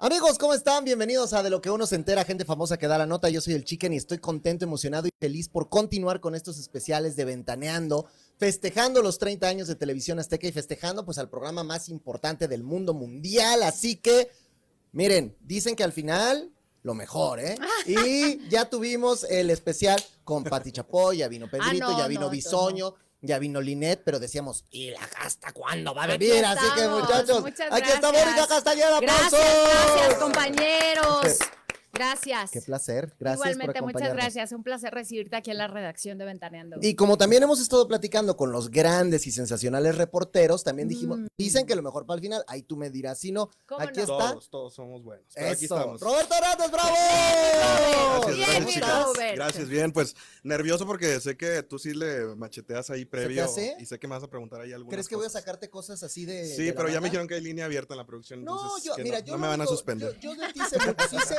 Amigos, ¿cómo están? Bienvenidos a De lo que uno se entera, gente famosa que da la nota. Yo soy el Chicken y estoy contento, emocionado y feliz por continuar con estos especiales de Ventaneando, festejando los 30 años de Televisión Azteca y festejando pues al programa más importante del mundo mundial. Así que, miren, dicen que al final lo mejor, ¿eh? Y ya tuvimos el especial con Pati Chapoy, ya vino Pedrito, Ah, no, ya vino no, Bisoño. Ya vino Linet, pero decíamos, ¿y la gasta cuándo va a venir? Así que, muchachos, aquí está. Mónica Castañeda. Gracias, ¡aplausos! gracias, compañeros. Gracias. Qué placer, gracias Igualmente, por muchas gracias. Un placer recibirte aquí en la redacción de Ventaneando. Y como también hemos estado platicando con los grandes y sensacionales reporteros, también dijimos, Mm. dicen que lo mejor para el final, ahí tú me dirás, si no, ¿Cómo aquí no? está. Todos, todos somos buenos. Pero aquí estamos. Roberto Hernández, bravo. Gracias, Bien, gracias, chicas. Robert. Gracias, bien. Pues nervioso porque sé que tú sí le macheteas ahí previo. hace? Y sé que me vas a preguntar ahí algunas ¿Crees que voy a sacarte cosas así de... Sí, de la pero ya me dijeron que hay línea abierta en la producción. No, entonces yo, mira, no, yo no me van a suspender. Yo, yo de ti sé, sí, sé,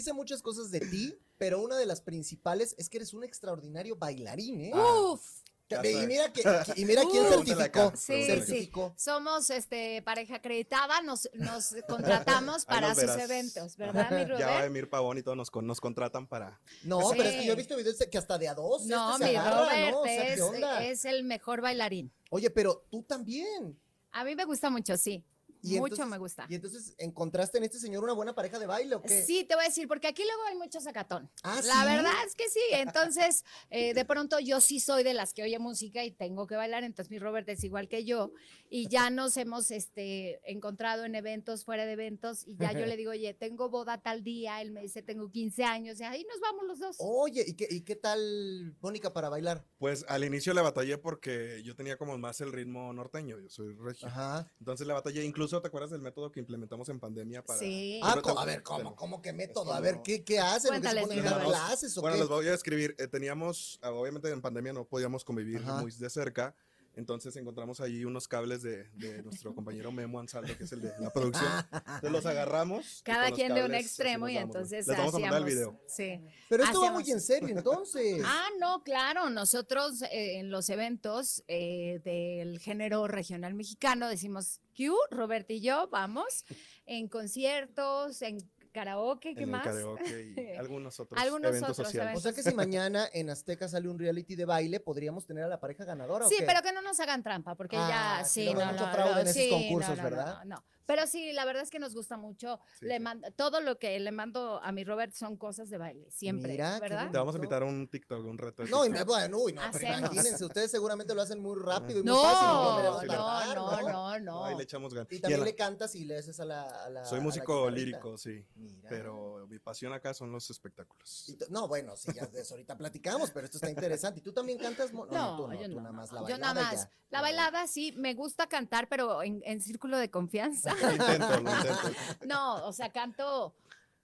sí sé muchas cosas de ti, pero una de las principales es que eres un extraordinario bailarín, ¿eh? Uf. Ya y mira, que, y mira quién Uh. Certificó. Sí, acá. sí. certificó. Somos este pareja acreditada, nos, nos contratamos para nos sus eventos, ¿verdad, mi Ya va? Emir Pavón y todos nos, nos contratan para. No, Sí. pero es que yo he visto videos de que hasta de a dos. No, este se mi agarra, Robert ¿no? O sea, ¿qué es, onda? es el mejor bailarín. Oye, pero tú también. A mí me gusta mucho, sí. Y Mucho entonces- me gusta. Y entonces, ¿encontraste en este señor una buena pareja de baile o qué? Sí, te voy a decir, porque aquí luego hay mucho sacatón. Ah, La ¿sí? verdad es que sí. Entonces, eh, de pronto yo sí soy de las que oye música y tengo que bailar. Entonces, mi Robert es igual que yo. Y ya nos hemos este, encontrado en eventos, fuera de eventos. Y ya yo le digo, oye, tengo boda tal día. Él me dice, tengo 15 años. Y ahí nos vamos los dos. Oye, ¿y qué, ¿y qué tal Mónica para bailar? Pues al inicio le batallé porque yo tenía como más el ritmo norteño. Yo soy regio. Ajá. Entonces le batallé. Incluso, ¿te acuerdas del método que implementamos en pandemia para. Sí. Ah, a ver, ¿cómo, cómo que método? A ver, ¿qué, qué hacen? ¿Qué se Cuéntales, ponen clases o Bueno, qué? les voy a escribir. eh, teníamos, ah, obviamente en pandemia no podíamos convivir Ajá. muy de cerca. Entonces encontramos ahí unos cables de, de nuestro compañero Memo Ansaldo, que es el de la producción. Entonces los agarramos. Cada quien de un extremo y entonces Les vamos a mandar el hacíamos- video. Sí. Pero esto va muy en serio, entonces. Ah, no, claro. Nosotros eh, en los eventos eh, del género regional mexicano decimos, Q, Roberto y yo vamos en conciertos, en karaoke, ¿qué en más? el karaoke y algunos otros Algunos eventos otros sociales. o sea que si mañana en Azteca sale un reality de baile, ¿podríamos tener a la pareja ganadora Sí, o qué? pero que no nos hagan trampa, porque Ah, ya, sí, sí, no, hay no, fraude no, en esos sí, concursos, no, no, ¿verdad? No, no. Pero sí, la verdad es que nos gusta mucho. Sí, le sí. mando- todo lo que le mando a mi Robert son cosas de baile, siempre, Mira, ¿verdad? Te vamos a invitar a un TikTok, un reto. de No, y me- bueno, uy, no, imagínense, ustedes seguramente lo hacen muy rápido y muy No, fácil. no, no, no, no, No, ahí le echamos ganas. Y Y también la- le cantas y le haces a la. a la- Soy músico lírico, sí. Mira. Pero mi pasión acá son los espectáculos. Y no, bueno, sí, ya de eso ahorita platicamos, pero esto está interesante. ¿Y tú también cantas? No, tú no, yo tú no. nada más la yo bailada nada y más. ya. La bailada sí, me gusta cantar, pero en, en círculo de confianza. Lo intento, lo intento. No, o sea, canto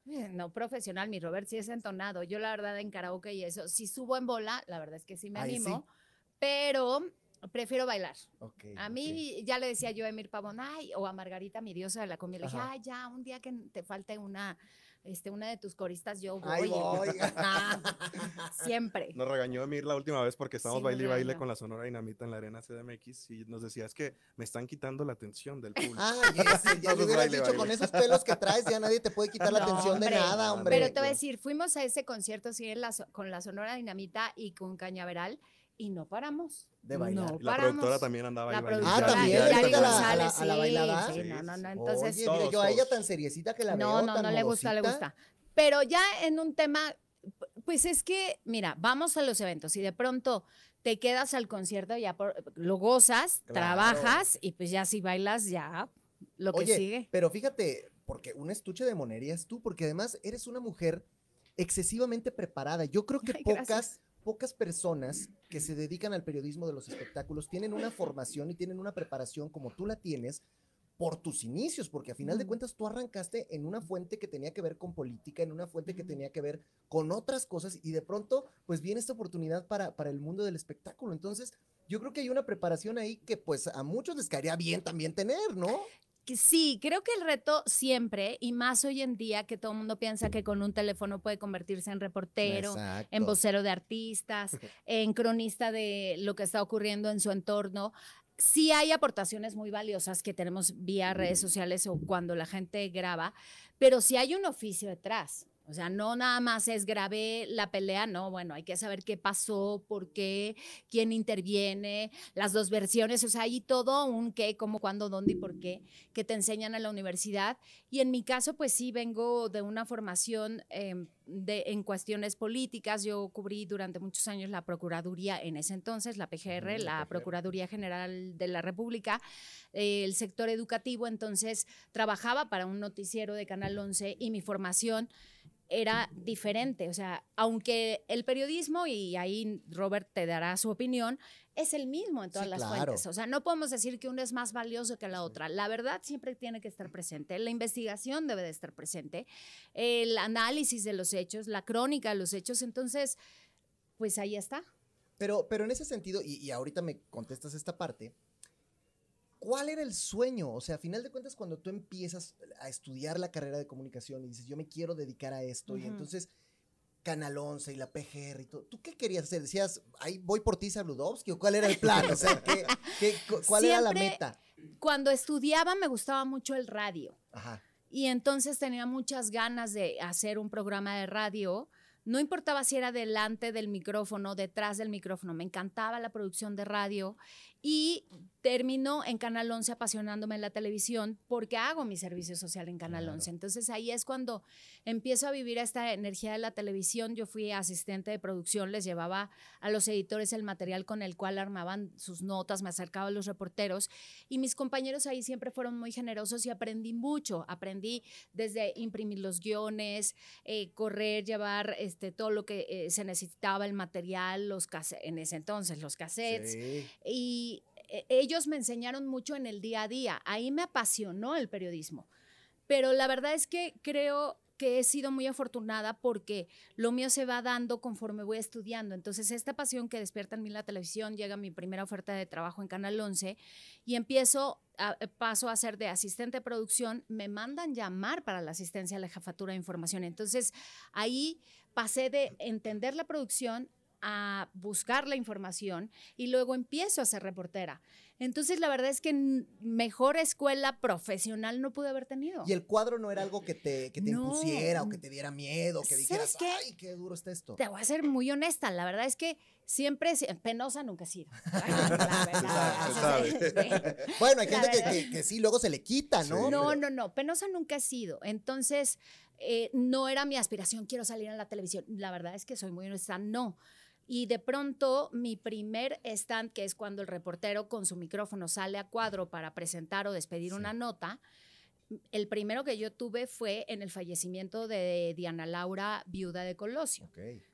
eh, no profesional, mi Robert sí es entonado. Yo la verdad en karaoke y eso, si subo en bola, la verdad es que sí me Ahí sí. animo, pero prefiero bailar. Ok, A mí ya le decía yo a Emir Pavón, ay, o a Margarita, mi diosa de la comida, le dije, ay, ya, un día que te falte una, este, una de tus coristas, yo voy. Voy. Siempre. Nos regañó Emir la última vez porque estábamos Sí, baile y baile con la Sonora Dinamita en la Arena CDMX y nos decía, es que me están quitando la atención del público. Ah, yes, ya Entonces, hubieras baile, dicho baile. con esos pelos que traes, ya nadie te puede quitar la atención de nada, hombre. Pero te voy a decir, fuimos a ese concierto sí, en la so- con la Sonora Dinamita y con Cañaveral y no paramos. De bailar. No la paramos. productora también andaba La ahí bailando. Ah, también, Yari ¿le gusta la- la- la sí, bailada? sí, Sí, no, no, no, entonces... Oye, todos, yo a ella tan seriecita que la No, veo no, tan no le gusta, le gusta. Pero ya en un tema, pues es que, mira, vamos a los eventos y de pronto te quedas al concierto, ya por- lo gozas, Claro. trabajas y pues ya si bailas, ya lo que Oye, sigue. pero fíjate, porque un estuche de monería es tú, porque además eres una mujer excesivamente preparada. Yo creo que Ay, pocas, gracias. Pocas personas que se dedican al periodismo de los espectáculos tienen una formación y tienen una preparación como tú la tienes por tus inicios, porque a final de cuentas tú arrancaste en una fuente que tenía que ver con política, en una fuente que tenía que ver con otras cosas y de pronto pues viene esta oportunidad para, para el mundo del espectáculo. Entonces yo creo que hay una preparación ahí que pues a muchos les caería bien también tener, ¿no? Sí, creo que el reto siempre, y más hoy en día que todo el mundo piensa que con un teléfono puede convertirse en reportero, Exacto. en vocero de artistas, en cronista de lo que está ocurriendo en su entorno. sí hay aportaciones muy valiosas que tenemos vía redes sociales o cuando la gente graba, pero sí hay un oficio detrás. O sea, no nada más es grabé la pelea, no, bueno, hay que saber qué pasó, por qué, quién interviene, las dos versiones, o sea, hay todo un qué, cómo, cuándo, dónde y por qué que te enseñan en la universidad. Y en mi caso, pues sí, vengo de una formación em, de, en cuestiones políticas. Yo cubrí durante muchos años la Procuraduría en ese entonces, la PGR, la Procuraduría General de la República, eh, el sector educativo, entonces trabajaba para un noticiero de Canal 11 y mi formación era diferente. O sea, aunque el periodismo, y ahí Robert te dará su opinión, es el mismo en todas las fuentes. O sea, no podemos decir que uno es más valioso que la otra. La verdad siempre tiene que estar presente. La investigación debe de estar presente. El análisis de los hechos, la crónica de los hechos. Entonces, pues ahí está. Pero, pero en ese sentido, y, y ahorita me contestas esta parte, ¿Cuál era el sueño? O sea, a final de cuentas, cuando tú empiezas a estudiar la carrera de comunicación y dices, yo me quiero dedicar a esto, y entonces Canal 11 y la PGR y todo, ¿tú qué querías hacer? ¿Decías, ahí voy por ti, Bludovsky? ¿O cuál era el plan? O sea, cuál era la meta? Cuando estudiaba me gustaba mucho el radio. Ajá. Y entonces tenía muchas ganas de hacer un programa de radio. No importaba si era delante del micrófono, detrás del micrófono, me encantaba la producción de radio y termino en Canal 11 apasionándome en la televisión porque hago mi servicio social en Canal 11. Entonces ahí es cuando empiezo a vivir esta energía de la televisión. Yo fui asistente de producción, les llevaba a los editores el material con el cual armaban sus notas, me acercaba a los reporteros y mis compañeros ahí siempre fueron muy generosos y aprendí mucho. Aprendí desde imprimir los guiones, eh, correr, llevar este, todo lo que eh, se necesitaba, el material, los en ese entonces, los cassettes. Y e, ellos me enseñaron mucho en el día a día. Ahí me apasionó el periodismo. Pero la verdad es que creo que he sido muy afortunada porque lo mío se va dando conforme voy estudiando. Entonces, esta pasión que despierta en mí la televisión llega a mi primera oferta de trabajo en Canal 11 y empiezo, a, paso a ser de asistente de producción, me mandan llamar para la asistencia a la jefatura de información. Entonces, ahí pasé de entender la producción a buscar la información y luego empiezo a ser reportera. Entonces, la verdad es que mejor escuela profesional no pude haber tenido. Y el cuadro no era algo que te, que te impusiera o que te diera miedo, que dijeras, qué? ay, qué duro está esto. Te voy a ser muy honesta, la verdad es que siempre, penosa nunca he sido. bueno, hay gente que, que, sí, luego se le quita, ¿no? No, no, no, penosa nunca he sido. Entonces, eh, no era mi aspiración, quiero salir en la televisión. La verdad es que soy muy honesta, no. Y de pronto mi primer stand, que es cuando el reportero con su micrófono sale a cuadro para presentar o despedir una nota, el primero que yo tuve fue en el fallecimiento de Diana Laura, viuda de Colosio.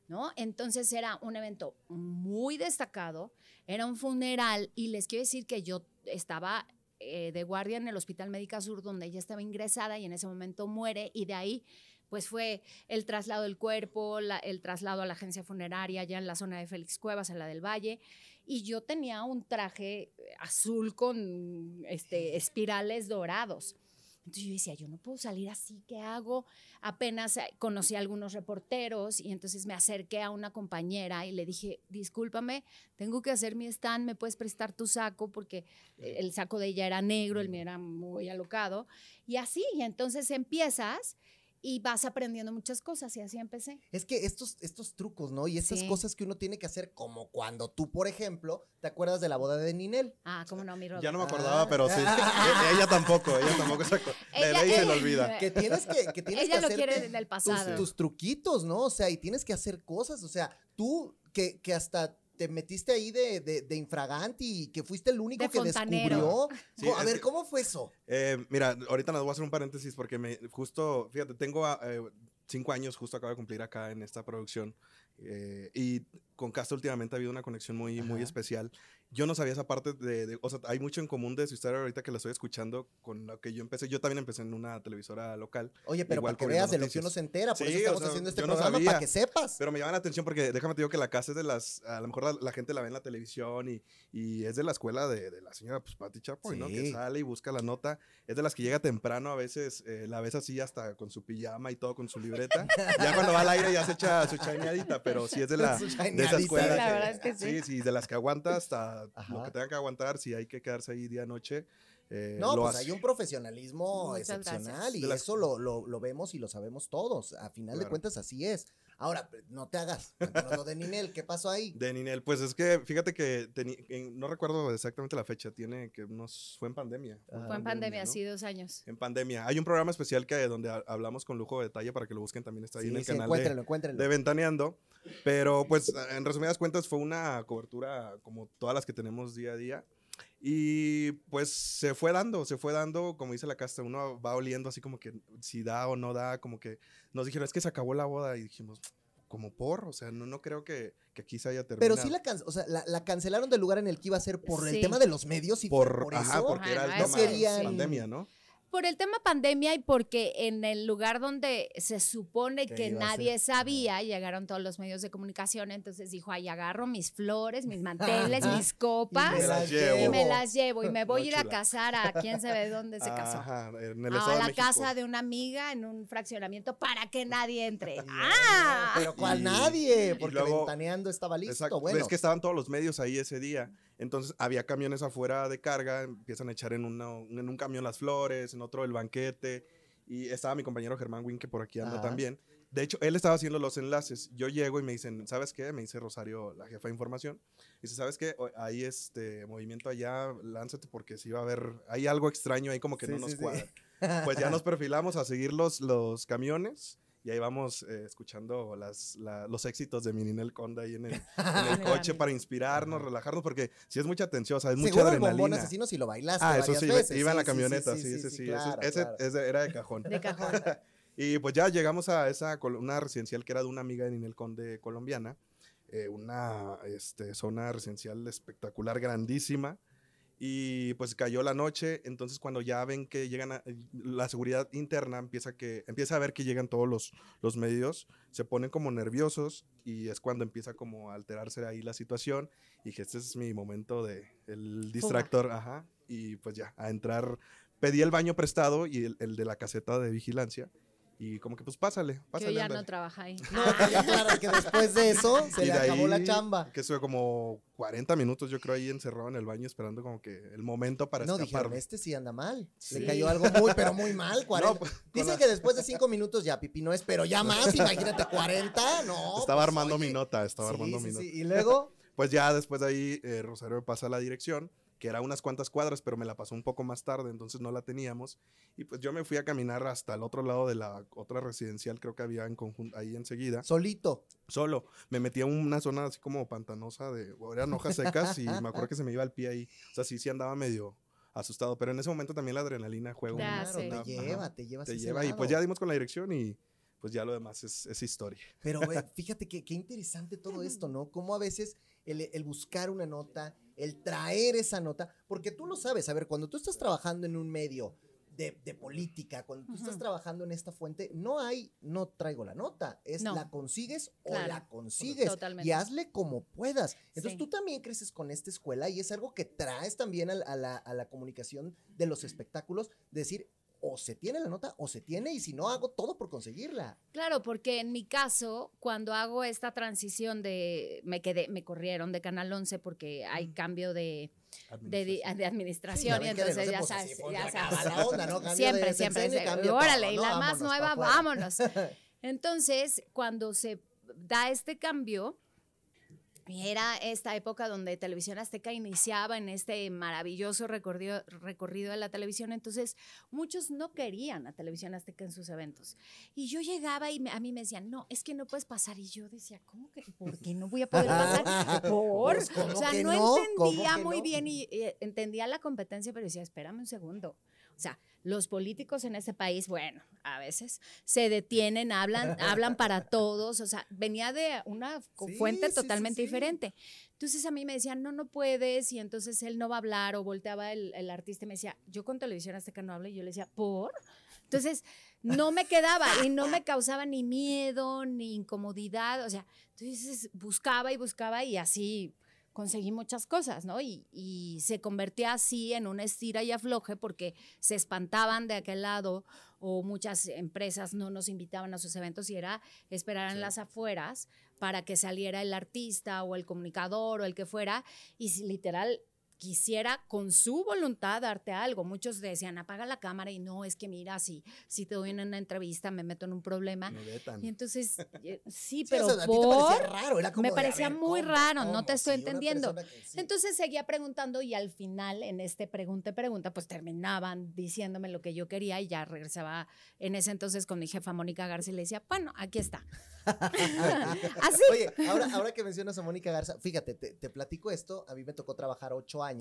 ¿no? Entonces era un evento muy destacado, era un funeral y les quiero decir que yo estaba eh, de guardia en el Hospital Médica Sur donde ella estaba ingresada y en ese momento muere y de ahí pues fue el traslado del cuerpo, el traslado a la agencia funeraria ya en la zona de Félix Cuevas, en la del Valle, y yo tenía un traje azul con este, espirales dorados. Entonces yo decía, yo no puedo salir así, ¿qué hago? Apenas eh, conocí a algunos reporteros y entonces me acerqué a una compañera y le dije, discúlpame, tengo que hacer mi stand, ¿me puedes prestar tu saco? Porque el saco de ella era negro, el mío era muy alocado. Y así, y entonces empiezas y vas aprendiendo muchas cosas y así empecé. Es que estos, estos trucos, ¿no? Y estas cosas que uno tiene que hacer, como cuando tú, por ejemplo, ¿te acuerdas de la boda de Ninel? Ah, cómo no, mi Robert. Ya no me acordaba, pero sí. Ella tampoco, ella tampoco se acuerda. y se le olvida. Que tienes que, que tienes ella lo quiere del pasado. Tus, tus, truquitos, ¿no? O sea, y tienes que hacer cosas, o sea, tú que, que hasta te metiste ahí de, de, infraganti y que fuiste el único que descubrió. a ver, ¿cómo fue eso? Eh, mira, ahorita nos voy a hacer un paréntesis porque me justo, fíjate, tengo eh, cinco años, justo acabo de cumplir acá en esta producción. Eh, y con Castro últimamente ha habido una conexión muy, muy especial yo no sabía esa parte de, o sea, hay mucho en común de su historia ahorita que la estoy escuchando con lo que yo empecé. Yo también empecé en una televisora local. Oye, pero para que veas, de lo que uno se entera, por eso estamos haciendo este programa, para que sepas. Pero me llama la atención porque déjame te digo que la casa es de las, a lo mejor la, gente la ve en la televisión y, y es de la escuela de, de la señora pues, Patti Chapoy, ¿no? Que sale y busca la nota. Es de las que llega temprano, a veces eh, la ves así hasta con su pijama y todo, con su libreta. ya cuando va al aire ya se echa su chaineadita, pero sí es de, la, de esa escuela. la que- verdad es que sí. Sí, sí, de las que aguanta hasta Ajá. lo que tenga que aguantar, si hay que quedarse ahí día noche. eh, No, lo pues hace. hay un profesionalismo Muchas excepcional gracias. y las- eso lo, lo- lo vemos y lo sabemos todos. A final de cuentas, así es. Ahora, no te hagas. Lo de Ninel, ¿qué pasó ahí? De Ninel, pues es que fíjate que teni- en- no recuerdo exactamente la fecha, tiene que unos fue en pandemia. Ajá. Fue en pandemia, ¿no? sí, dos años. En pandemia. Hay un programa especial que donde ha- hablamos con lujo de detalle para que lo busquen también está ahí en el sí, canal encuéntrenlo, de, encuéntrenlo. de Ventaneando. Pero pues en resumidas cuentas fue una cobertura como todas las que tenemos día a día. Y pues se fue dando, se fue dando, como dice la casta, uno va oliendo así como que si da o no da, como que nos dijeron, es que se acabó la boda y dijimos, como por, o sea, no, no creo que, que aquí se haya terminado. Pero sí la, can- o sea, la, la cancelaron del lugar en el que iba a ser por el tema de los medios y fue por, por, ajá, eso. porque era el Ajá, tema querían- pandemia, ¿no? Por el tema pandemia y porque en el lugar donde se supone Que nadie sabía, llegaron todos los medios de comunicación, entonces dijo, ay, agarro mis flores, mis manteles, mis copas me las llevo. y me las llevo y me voy No, a ir a casar a quién sabe dónde se casó. Ajá, en el a de la casa de una amiga en un fraccionamiento para que nadie entre. ¡Ah! Pero cual Y- nadie, y porque luego- ventaneando estaba listo. Exacto. Bueno, Es que estaban todos los medios ahí ese día. Entonces había camiones afuera de carga, empiezan a echar en, una- en un camión las flores, en otro el banquete. Y estaba mi compañero Germán Win, que por aquí anda Ajá. también. De hecho, él estaba haciendo los enlaces. Yo llego y me dicen, ¿sabes qué? Me dice Rosario, la jefa de información. Dice, ¿sabes qué? Hay este movimiento allá, lánzate porque si va a haber, hay algo extraño ahí como que Sí, no sí, nos sí. cuadra. Pues ya nos perfilamos a seguir los, los camiones y ahí vamos eh, escuchando las, la- los éxitos de Mininel Conda ahí en el, en el coche para inspirarnos, relajarnos, porque si es mucha tensión, o sea, es mucha seguro el adrenalina. asesino si lo bailaste Ah, eso sí, veces. iba en la Sí, sí, camioneta, sí, sí, sí, ese- claro, ese, claro. ese era de cajón. De cajón. Y pues ya llegamos a esa col- una residencial que era de una amiga de Ninel Conde colombiana, eh, una este, zona residencial espectacular, grandísima. Y pues cayó la noche, entonces cuando ya ven que llegan a, la seguridad interna empieza, que, empieza a ver que llegan todos los, los medios, se ponen como nerviosos y es cuando empieza como a alterarse ahí la situación y dije, este es mi momento de el distractor, ajá, y pues ya, a entrar, pedí el baño prestado y el, el de la caseta de vigilancia y como que pues pásale, Que pásale. ya ándale. no trabaja ahí. No, queda claro que después de eso se Y le acabó la chamba. Que estuve como 40 minutos, yo creo, ahí encerrado en el baño esperando como que el momento para No, dijeron, escapar. este sí anda mal. Sí. Le cayó algo muy, pero muy mal. 40. No, pues, Dicen la- que después de cinco minutos ya pipí no es, pero ya más, imagínate, 40, no. estaba pues, armando oye. mi nota, estaba Sí, armando sí, mi nota. sí. Y luego, Pues ya después de ahí, eh, Rosario me pasa la dirección, que era unas cuantas cuadras, pero me la pasó un poco más tarde, entonces no la teníamos. Y pues yo me fui a caminar hasta el otro lado de la otra residencial, creo que había en conjunto, ahí enseguida, solito. solo. Me metí a una zona así como pantanosa, de, eran hojas secas y me acuerdo que se me iba el pie ahí. O sea, sí, sí andaba medio asustado, pero en ese momento también la adrenalina juega un- Claro, sé. te una- lleva, te lleva. te lleva. Y pues ya dimos con la dirección y pues ya lo demás es, es historia. Pero ve, fíjate que, qué interesante todo esto, ¿no? Cómo a veces el, el buscar una nota, el traer esa nota, porque tú lo sabes, a ver, cuando tú estás trabajando en un medio de, de política, cuando tú estás trabajando en esta fuente, no hay, no traigo la nota, es No. la consigues o la consigues Totalmente. y hazle como puedas. Entonces Sí. tú también creces con esta escuela y es algo que traes también a, la, a la comunicación de los espectáculos, decir, o se tiene la nota o se tiene y si no, hago todo por conseguirla. Claro, porque en mi caso, cuando hago esta transición de, me quedé, me corrieron de Canal 11 porque hay cambio de, de, di- de administración Sí, y entonces ya se sabes, ya sabes. siempre, siempre, órale, y la más nueva, vámonos. Entonces, cuando se da este cambio, era esta época donde Televisión Azteca iniciaba en este maravilloso recorrido, recorrido de la televisión, entonces muchos no querían a Televisión Azteca en sus eventos. Y yo llegaba y me- a mí me decían, no, es que no puedes pasar. Y yo decía, ¿cómo que? ¿Por qué no voy a poder pasar? Por. Pues, ¿cómo o sea, no, entendía muy no? bien y eh, entendía la competencia, pero decía, espérame un segundo. O sea, los políticos en este país, bueno, a veces se detienen, hablan, hablan para todos, o sea, venía de una Sí, fuente sí, totalmente sí. diferente. Entonces a mí me decían, no, no puedes, y entonces él no va a hablar, o volteaba el, el artista y me decía, yo con televisión azteca no hablo, y yo le decía, ¿por? Entonces, no me quedaba y no me causaba ni miedo, ni incomodidad, o sea, entonces buscaba y buscaba y así conseguí muchas cosas, ¿no? Y, y se convertía así en una estira y afloje porque se espantaban de aquel lado o muchas empresas no nos invitaban a sus eventos y era esperar en Sí. las afueras para que saliera el artista o el comunicador o el que fuera y literal quisiera con su voluntad darte algo. Muchos decían, apaga la cámara y no, es que mira, si, si te doy una entrevista me meto en un problema. Me vetan. Y entonces, sí, Sí, pero o sea, te parecía raro, era como me parecía ver, muy ¿cómo? raro, no te estoy Sí, entendiendo. persona que- sí. Entonces seguía preguntando y al final, en este pregunta y pregunta, pues terminaban diciéndome lo que yo quería y ya regresaba en ese entonces con mi jefa Mónica Garza y le decía, bueno, aquí está. Así. Oye, ahora, ahora que mencionas a Mónica Garza, fíjate, te, te platico esto. A mí me tocó trabajar ocho años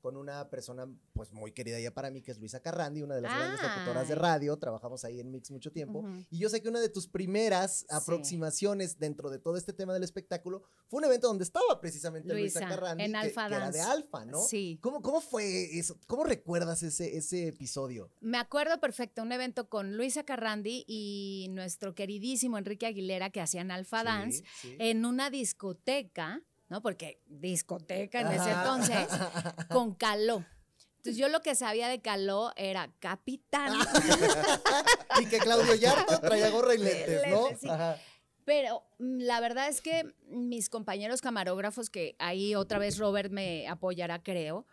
con una persona pues muy querida ya para mí, que es Luisa Carrandi, una de las grandes locutoras de radio. Trabajamos ahí en Mix mucho tiempo. Ujú. Y yo sé que una de tus primeras Sí. aproximaciones dentro de todo este tema del espectáculo fue un evento donde estaba precisamente Luisa, Luisa, Carrandi, en que, Alfa que era de. Alfa, ¿no? Sí. ¿Cómo, ¿Cómo fue eso? ¿Cómo recuerdas ese, ese episodio? Me acuerdo perfecto, un evento con Luisa Carrandi y nuestro queridísimo Enrique Aguilera que hacían Alfa Dance sí. en una discoteca, ¿no? Porque discoteca en ese entonces, con Caló. Entonces yo lo que sabía de Caló era capitán, y que Claudio Yarto traía gorra y lentes, ¿no? Sí. Pero mm, la verdad es que mis compañeros camarógrafos, que ahí otra vez Robert me apoyará, creo,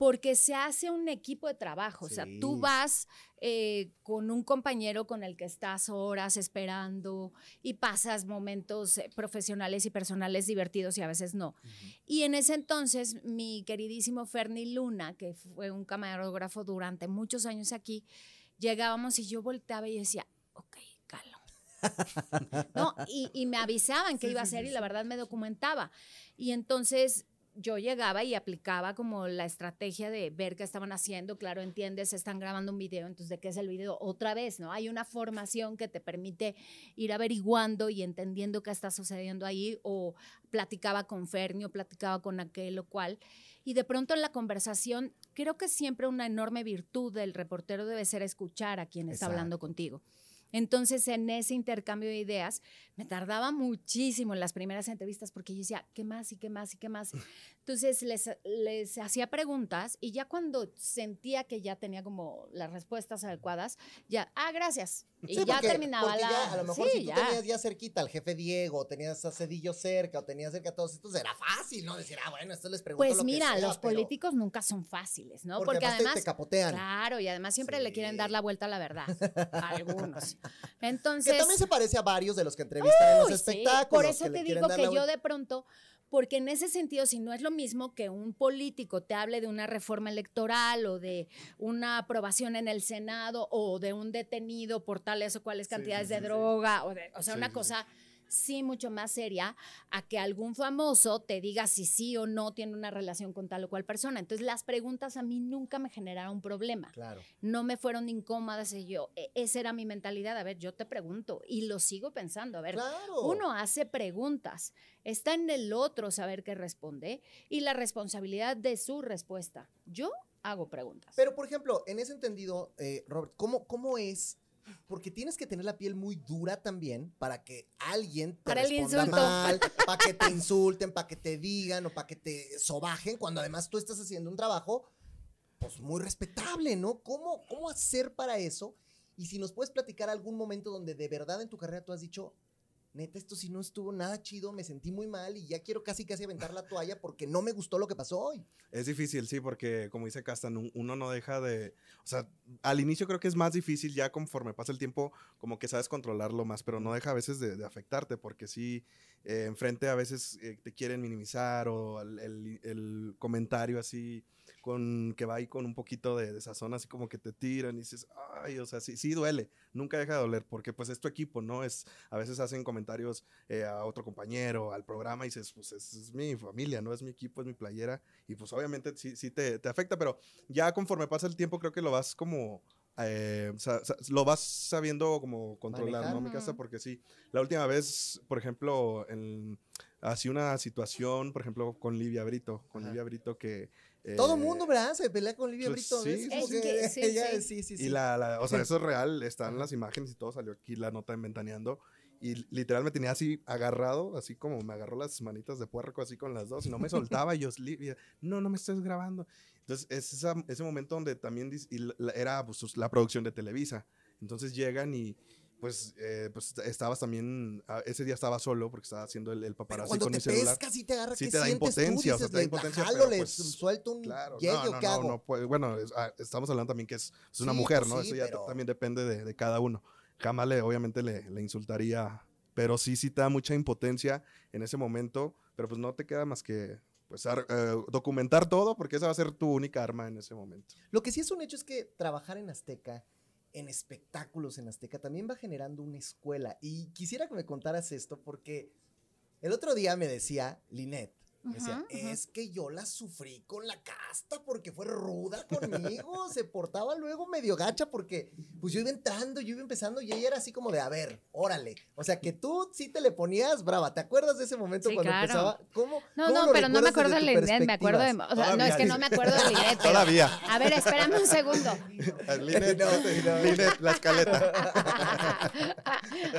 porque se hace un equipo de trabajo. O sea, tú vas eh, con un compañero con el que estás horas esperando y pasas momentos eh, profesionales y personales divertidos y a veces no. Y en ese entonces, mi queridísimo Ferni Luna, que fue un camarógrafo durante muchos años aquí, llegábamos y yo volteaba y decía, ok, calo. ¿No? Y, y me avisaban que Sí, iba a ser sí, y la verdad me documentaba. Y entonces yo llegaba y aplicaba como la estrategia de ver qué estaban haciendo. Claro, entiendes, están grabando un video, entonces, ¿de qué es el video? Otra vez, ¿no? Hay una formación que te permite ir averiguando y entendiendo qué está sucediendo ahí, o platicaba con Ferni, o platicaba con aquel o cual. Y de pronto en la conversación, creo que siempre una enorme virtud del reportero debe ser escuchar a quien está hablando contigo. Entonces, en ese intercambio de ideas, me tardaba muchísimo en las primeras entrevistas porque yo decía, ¿qué más y qué más y qué más? Entonces, les, les hacía preguntas y ya cuando sentía que ya tenía como las respuestas adecuadas, ya, ah, gracias. Y Sí, ya porque- terminaba porque la... ya, a lo mejor sí, si tú ya. tenías ya cerquita al jefe Diego, tenías a Cedillo cerca, o tenías cerca a todos estos, era fácil, ¿no? Decir, ah, bueno, esto les pregunto Pues lo que mira, sea, los pero- políticos nunca son fáciles, ¿no? Porque, Porque, además te- capotean. Claro, y además siempre le quieren dar la vuelta a la verdad. a algunos. Que Entonces... también se parece a varios de los que entrevistan en los sí, espectáculos. Por eso que te digo que yo de pronto, porque en ese sentido, si no es lo mismo que un político te hable de una reforma electoral o de una aprobación en el Senado o de un detenido por tales o cuales cantidades sí, de sí, droga, o, de, o sea, una cosa sí mucho más seria a que algún famoso te diga si sí o no tiene una relación con tal o cual persona. Entonces las preguntas a mí nunca me generaron un problema Claro. no me fueron incómodas y yo, e- esa era mi mentalidad, a ver, yo te pregunto y lo sigo pensando, a ver, Claro. uno hace preguntas, está en el otro saber qué responde y la responsabilidad de su respuesta. Yo hago preguntas. Pero, por ejemplo, en ese entendido, eh, Robert, ¿cómo, ¿cómo es? Porque tienes que tener la piel muy dura también para que alguien te Para responda mal, para que te insulten, para que te digan o para que te sobajen, cuando además tú estás haciendo un trabajo pues muy respetable, ¿no? ¿Cómo, ¿Cómo hacer para eso? Y si nos puedes platicar algún momento donde de verdad en tu carrera tú has dicho, neta, esto sí no estuvo nada chido, me sentí muy mal y ya quiero casi casi aventar la toalla porque no me gustó lo que pasó hoy. Es difícil, sí, porque como dice Castan, un- uno no deja de, o sea, al inicio creo que es más difícil, ya conforme pasa el tiempo, como que sabes controlarlo más, pero no deja a veces de, de afectarte, porque sí, eh, enfrente a veces eh, te quieren minimizar o el, el- el comentario así, con que va ahí con un poquito de, de sazón, así como que te tiran y dices, ay, o sea, sí, sí duele, nunca deja de doler, porque pues es tu equipo, ¿no? Es, a veces hacen comentarios eh, a otro compañero, al programa, y dices, pues es, es mi familia, ¿no? Es mi equipo, es mi playera, y pues obviamente sí, sí te, te afecta, pero ya conforme pasa el tiempo creo que lo vas como... eh, sa- sa- lo vas sabiendo como controlar, Manejar. ¿no? Mi casa, porque sí. La última vez, por ejemplo, en, así una situación, por ejemplo, con Livia Brito, con Ajá. Livia Brito que... Todo eh, mundo, ¿verdad? Se pelea con Livia pues, Brito. sí, es sí, como sí. que que sí, ella- sí. sí, sí, y la, la- o sea, eso es real, están las imágenes y todo, salió aquí la nota en Ventaneando. Y literal me tenía así agarrado, así como me agarró las manitas de puerco así con las dos y no me soltaba. y yo, no, no me estés grabando. Entonces, es esa- ese momento donde también y la- era pues, la producción de Televisa. Entonces llegan y pues, eh, pues estabas también, ah, ese día estaba solo porque estaba haciendo el, el Pero paparazzi cuando con te mi celular. pesca, sí te agarra, Sí ¿qué te da sientes tú? impotencia, o sea, Dices, te da impotencia, jalo, pero, pues, suelto un Claro, yello, no, no, ¿qué no, hago? no puede- bueno, es- ah, estamos hablando también que es, es una Sí, mujer, pues ¿no? sí, Eso ya pero- también depende de, de cada uno. Jamás le, obviamente le, le insultaría, pero sí, sí te da mucha impotencia en ese momento, pero pues no te queda más que pues eh, documentar todo porque esa va a ser tu única arma en ese momento. Lo que sí es un hecho es que trabajar en Azteca, en espectáculos en Azteca, también va generando una escuela. Y quisiera que me contaras esto porque el otro día me decía Linet, me decía, Ujú, ujú. es que yo la sufrí con la casta porque fue ruda conmigo, se portaba luego medio gacha porque pues yo iba entrando, yo iba empezando y ella era así como de, a ver, órale. O sea, que tú sí te le ponías brava. ¿Te acuerdas de ese momento Sí, cuando claro. empezaba? ¿Cómo? No, cómo no, lo pero no me acuerdo de Linet, me acuerdo de. O sea, no, Todavía es que no me acuerdo de Linet. pero- Todavía. A ver, espérame un segundo. Linet, No, no. Linet, la escaleta.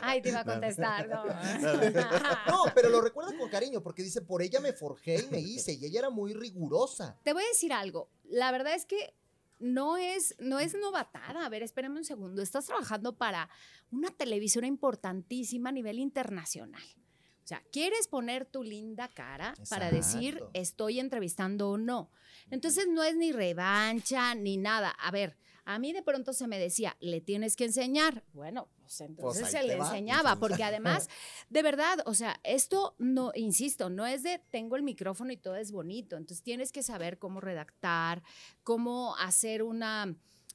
Ay, te iba a contestar, no. No, pero lo recuerda con cariño porque dice, por ella me forjé y me hice y ella era muy rigurosa. Te voy a decir algo. La verdad es que no es, no es novatada. A ver, espérame un segundo. Estás trabajando para una televisora importantísima a nivel internacional. O sea, quieres poner tu linda cara para decir estoy entrevistando o no. Entonces no es ni revancha ni nada. A ver, a mí de pronto se me decía, le tienes que enseñar. Bueno, pues entonces ahí se le va, enseñaba, entonces. porque además, de verdad, o sea, esto no, insisto, no es de tengo el micrófono y todo es bonito. Entonces tienes que saber cómo redactar, cómo hacer una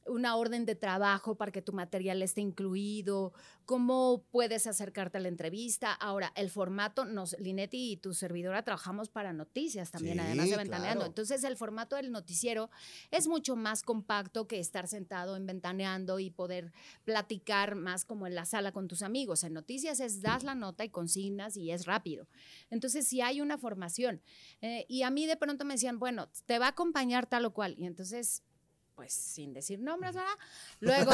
una orden de trabajo para que tu material esté incluido, cómo puedes acercarte a la entrevista. Ahora, el formato, nos, Linetti y tu servidora trabajamos para noticias también, Sí, además de Ventaneando. claro. Entonces, el formato del noticiero es mucho más compacto que estar sentado en Ventaneando y poder platicar más como en la sala con tus amigos. En noticias es das la nota y consignas y es rápido. Entonces, sí hay una formación. Eh, y a mí de pronto me decían, bueno, te va a acompañar tal o cual. Y entonces pues sin decir nombres, ¿verdad? Luego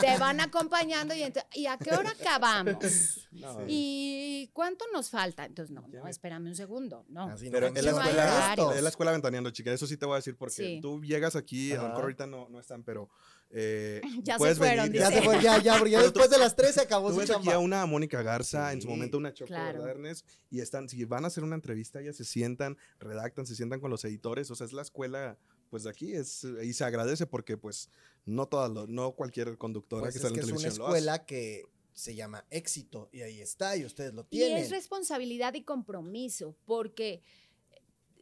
te van acompañando y, ¿y a qué hora acabamos? No, ¿Y cuánto nos falta? Entonces, no, Ya no, me- espérame un segundo, no. Así no en la, escuela, esto. es la escuela ventaneando, chica, eso sí te voy a decir porque Sí. tú llegas aquí, a lo Ajá. mejor ahorita no, no están, pero eh, Ya se fueron, venir. Ya se fue, ya, ya, ya después de las 3 se acabó su ves aquí chamba. a una Mónica Garza, en su Sí, momento una Choco claro. ¿verdad, Ernest? Y están, si van a hacer una entrevista, ellas se sientan, redactan, se sientan con los editores, o sea, es la escuela, pues de aquí, es, y se agradece porque, pues, no todas, lo- no cualquier conductora Pues que es que en es una televisión lo hace. escuela que se llama éxito y ahí está y ustedes lo Y tienen. es responsabilidad y compromiso, porque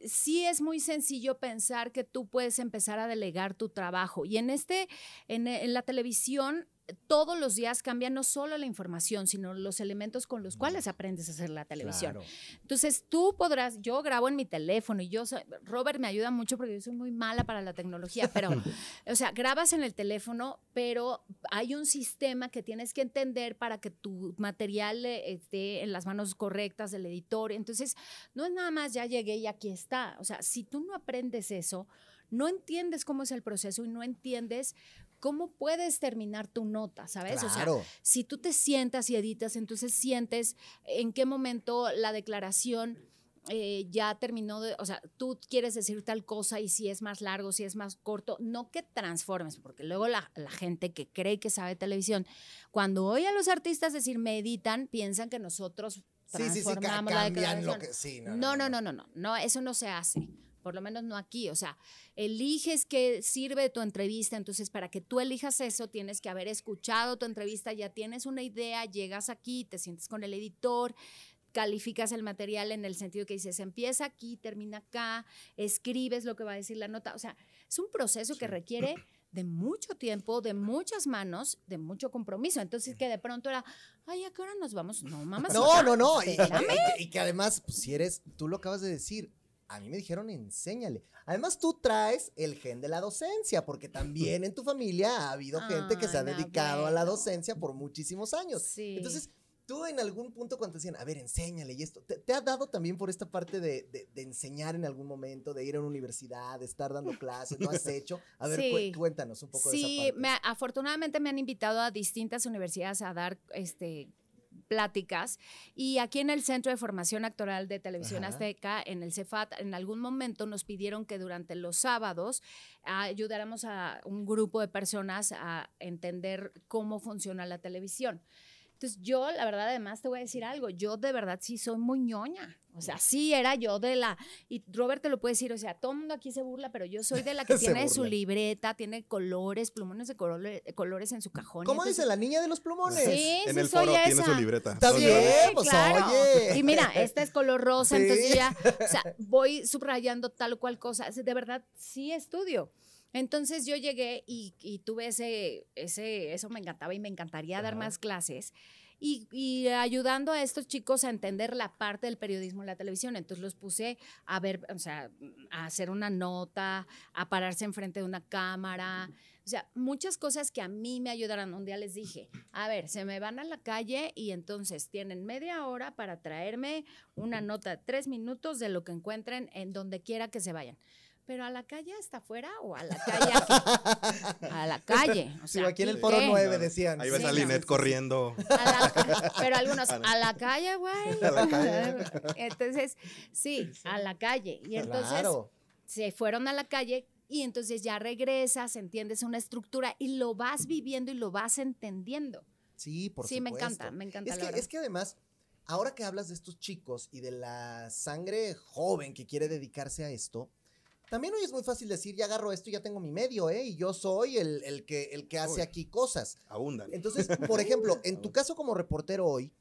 sí es muy sencillo pensar que tú puedes empezar a delegar tu trabajo. Y en este, en, en la televisión, todos los días cambia no solo la información, sino los elementos con los cuales aprendes a hacer la televisión. Claro. Entonces tú podrás, yo grabo en mi teléfono y yo, Robert me ayuda mucho porque yo soy muy mala para la tecnología, pero, o sea, grabas en el teléfono, pero hay un sistema que tienes que entender para que tu material eh, esté en las manos correctas del editor. Entonces, no es nada más ya llegué y aquí está. O sea, si tú no aprendes eso, no entiendes cómo es el proceso y no entiendes cómo puedes terminar tu nota, ¿sabes? O sea, Claro. si tú te sientas y editas, entonces sientes en qué momento la declaración eh, ya terminó de, o sea, tú quieres decir tal cosa y si es más largo, si es más corto, no que transformes, porque luego la, la gente que cree que sabe televisión, cuando oye a los artistas decir me editan, piensan que nosotros Sí, sí, sí, transformamos la cambian lo declaración. que sí. No, no, no, no, no, no, eso no se hace. Por lo menos no aquí. O sea, eliges qué sirve tu entrevista. Entonces, para que tú elijas eso, tienes que haber escuchado tu entrevista, ya tienes una idea, llegas aquí, te sientes con el editor, calificas el material en el sentido que dices, empieza aquí, termina acá, escribes lo que va a decir la nota. O sea, es un proceso que requiere de mucho tiempo, de muchas manos, de mucho compromiso. Entonces, que de pronto era, ay, ¿a qué hora nos vamos? No, mamá. No, no, no. Y, Espérame. y- y que además, pues, si eres, tú lo acabas de decir, a mí me dijeron enséñale. Además, tú traes el gen de la docencia, porque también en tu familia ha habido gente que se ha no, dedicado a la docencia por muchísimos años. Sí. Entonces, tú en algún punto cuando te decían, a ver, enséñale y esto, ¿te, te ha dado también por esta parte de, de- de enseñar en algún momento, de ir a una universidad, de estar dando clases? ¿Lo has hecho? A ver, Sí. cué- cuéntanos un poco de Sí, esa parte. me- afortunadamente me han invitado a distintas universidades a dar este pláticas. Y aquí en el Centro de Formación Actoral de Televisión Ajá. Azteca, en el CEFAT, en algún momento nos pidieron que durante los sábados ayudáramos a un grupo de personas a entender cómo funciona la televisión. Entonces yo, la verdad, además te voy a decir algo, yo de verdad sí soy muy ñoña. O sea, sí era yo de la, y Robert te lo puede decir, o sea, todo el mundo aquí se burla, pero yo soy de la que tiene su libreta, tiene colores, plumones de colores, colores en su cajón. ¿Cómo entonces- dice la niña de los plumones? Sí, En sí el soy foro tiene esa. su libreta. Está bien, Sí, pues, claro. oye. Y mira, esta es color rosa, Sí. entonces ya, o sea, voy subrayando tal o cual cosa. De verdad, sí estudio. Entonces yo llegué y, y tuve ese, ese, eso me encantaba y me encantaría dar más clases. Y, y ayudando a estos chicos a entender la parte del periodismo en la televisión. Entonces los puse a ver, o sea, a hacer una nota, a pararse enfrente de una cámara. O sea, muchas cosas que a mí me ayudaron. Un día les dije, a ver, se me van a la calle y entonces tienen media hora para traerme una nota tres minutos de lo que encuentren en donde quiera que se vayan. Pero a la calle hasta afuera o a la calle aquí? A la calle. O Sí, aquí en el foro 9 Claro. decían. Ahí ves Sí, a Linet sí, corriendo. A la- pero algunos, a la calle, güey. A la calle. Entonces, sí, a la calle. Y entonces Claro. se fueron a la calle y entonces ya regresas, entiendes una estructura y lo vas viviendo y lo vas entendiendo. Sí, por sí, me supuesto. encanta, me encanta. Es la que, es que además, ahora que hablas de estos chicos y de la sangre joven que quiere dedicarse a esto, también hoy es muy fácil decir, ya agarro esto y ya tengo mi medio, ¿eh? Y yo soy el, el que, el que hace Uy. aquí cosas. Abundan. Entonces, por ejemplo, en tu caso como reportero hoy,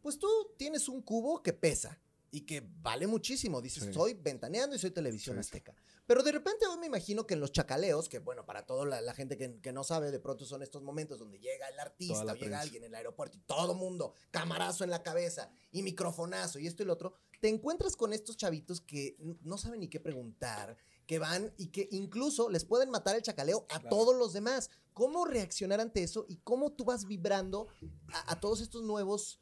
pues tú tienes un cubo que pesa y que vale muchísimo. Dices, Sí. soy ventaneando y soy televisión Sí, azteca. Pero de repente hoy me imagino que en los chacaleos, que bueno, para toda la, la gente que, que no sabe, de pronto son estos momentos donde llega el artista o llega prensa. alguien en el aeropuerto y todo mundo, camarazo en la cabeza y microfonazo y esto y lo otro, te encuentras con estos chavitos que no saben ni qué preguntar, que van y que incluso les pueden matar el chacaleo a Claro. todos los demás. ¿Cómo reaccionar ante eso y cómo tú vas vibrando a, a todos estos nuevos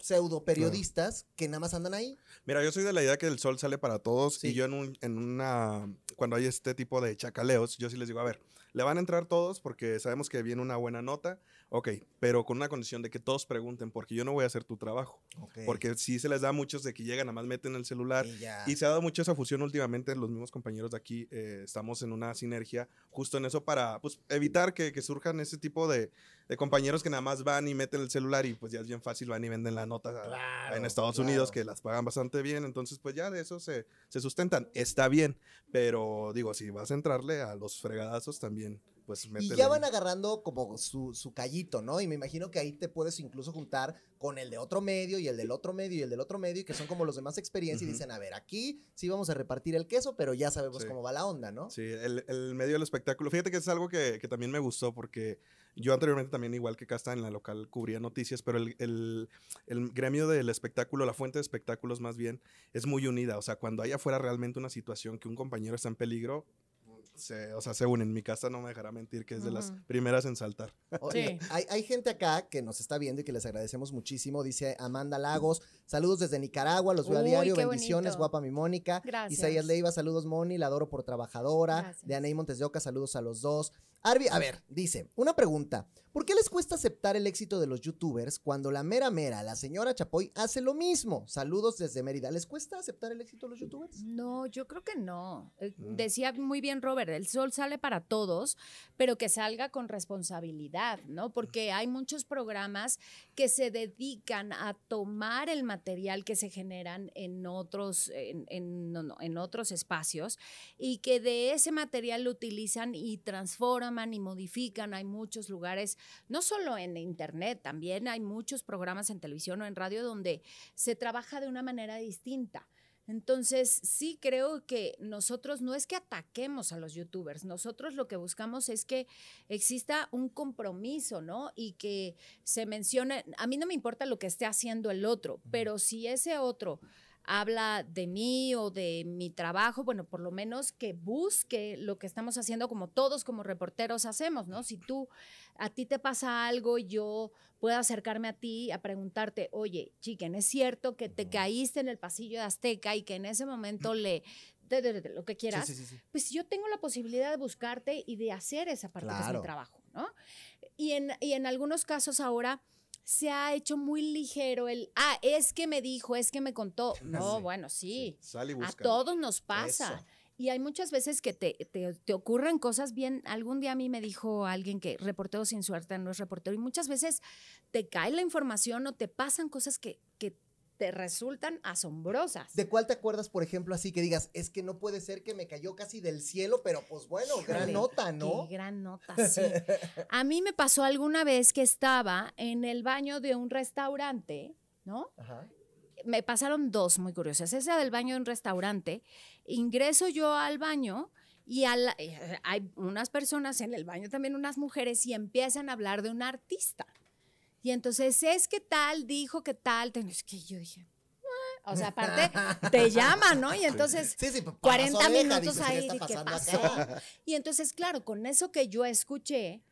pseudo periodistas que nada más andan ahí? Mira, yo soy de la idea que el sol sale para todos Sí. y yo en, un- en una, cuando hay este tipo de chacaleos, yo sí les digo, a ver, le van a entrar todos porque sabemos que viene una buena nota, ok, pero con una condición de que todos pregunten porque yo no voy a hacer tu trabajo, porque sí se les da a muchos de que llegan, nada más meten el celular. Y y se ha dado mucho esa fusión últimamente, los mismos compañeros de aquí eh, estamos en una sinergia justo en eso para pues, evitar que, que surjan ese tipo de, de compañeros que nada más van y meten el celular y pues ya es bien fácil, van y venden la nota a- Claro, en Estados claro. Unidos que las pagan bastante bien, entonces pues ya de eso se, se sustentan, está bien, pero digo, si vas a entrarle a los fregadazos también, pues Y ya van agarrando como su, su callito, ¿no? Y me imagino que ahí te puedes incluso juntar con el de otro medio y el del otro medio y el del otro medio, y que son como los demás experiencia y Ujú. dicen, a ver, aquí sí vamos a repartir el queso, pero ya sabemos Sí. cómo va la onda, ¿no? Sí, el, el medio del espectáculo. Fíjate que es algo que, que también me gustó porque yo anteriormente también, igual que Casta en la local, cubría noticias, pero el, el- el gremio del espectáculo, la fuente de espectáculos más bien, es muy unida. O sea, cuando hay afuera realmente una situación que un compañero está en peligro, se, o sea, se unen. Mi casa no me dejará mentir que es de las primeras en saltar. Oye, Sí. hay, hay gente acá que nos está viendo y que les agradecemos muchísimo. Dice Amanda Lagos, saludos desde Nicaragua, los veo a diario, bendiciones, bonito. guapa mi Mónica. Gracias. Isaías Leiva, saludos Moni, la adoro por trabajadora. Gracias. De Anaí Montes de Oca, saludos a los dos. Arby, a ver, dice, una pregunta. ¿Por qué les cuesta aceptar el éxito de los youtubers cuando la mera mera, la señora Chapoy, hace lo mismo? Saludos desde Mérida. ¿Les cuesta aceptar el éxito de los youtubers? No, yo creo que no. Eh, Mm. Decía muy bien Robert, el sol sale para todos, pero que salga con responsabilidad, ¿no? Porque hay muchos programas que se dedican a tomar el material que se generan en otros, en, en- no, no, en otros espacios y que de ese material lo utilizan y transforman y modifican. Hay muchos lugares, no solo en internet, también hay muchos programas en televisión o en radio donde se trabaja de una manera distinta. Entonces, sí creo que nosotros no es que ataquemos a los youtubers, nosotros lo que buscamos es que exista un compromiso, ¿no? Y que se mencione, a mí no me importa lo que esté haciendo el otro, pero si ese otro habla de mí o de mi trabajo, bueno, por lo menos que busque lo que estamos haciendo como todos como reporteros hacemos, ¿no? Si tú, a ti te pasa algo, yo puedo acercarme a ti a preguntarte, oye, chiquen, ¿es cierto que te caíste en el pasillo de Azteca y que en ese momento le... de- de- de- lo que quieras, Sí, sí, sí, sí. pues yo tengo la posibilidad de buscarte y de hacer esa parte que es Claro. mi trabajo, ¿no? Y en, y en algunos casos ahora se ha hecho muy ligero el, ah, es que me dijo, es que me contó. No, Sí, bueno, sí, Sal y a todos nos pasa. Eso. Y hay muchas veces que te, te, te ocurren cosas bien. Algún día a mí me dijo alguien que reportero sin suerte no es reportero. Y muchas veces te cae la información o te pasan cosas que, que te resultan asombrosas. ¿De cuál te acuerdas, por ejemplo, así que digas, es que no puede ser que me cayó casi del cielo, pero pues bueno, gran nota, ¿no? Qué gran nota, sí. A mí me pasó alguna vez que estaba en el baño de un restaurante, ¿no? Ajá. Me pasaron dos muy curiosas. Esa del baño de un restaurante. Ingreso yo al baño y la- eh, hay unas personas en el baño, también unas mujeres, y empiezan a hablar de un artista. Y entonces, es que tal, dijo que tal. Es que yo dije, "Ah", o sea, aparte, te llaman, ¿no? Y entonces, Sí, sí, para 40 su oreja, minutos ¿qué ahí qué pasando pasó. acá? Y entonces, claro, con eso que yo escuché,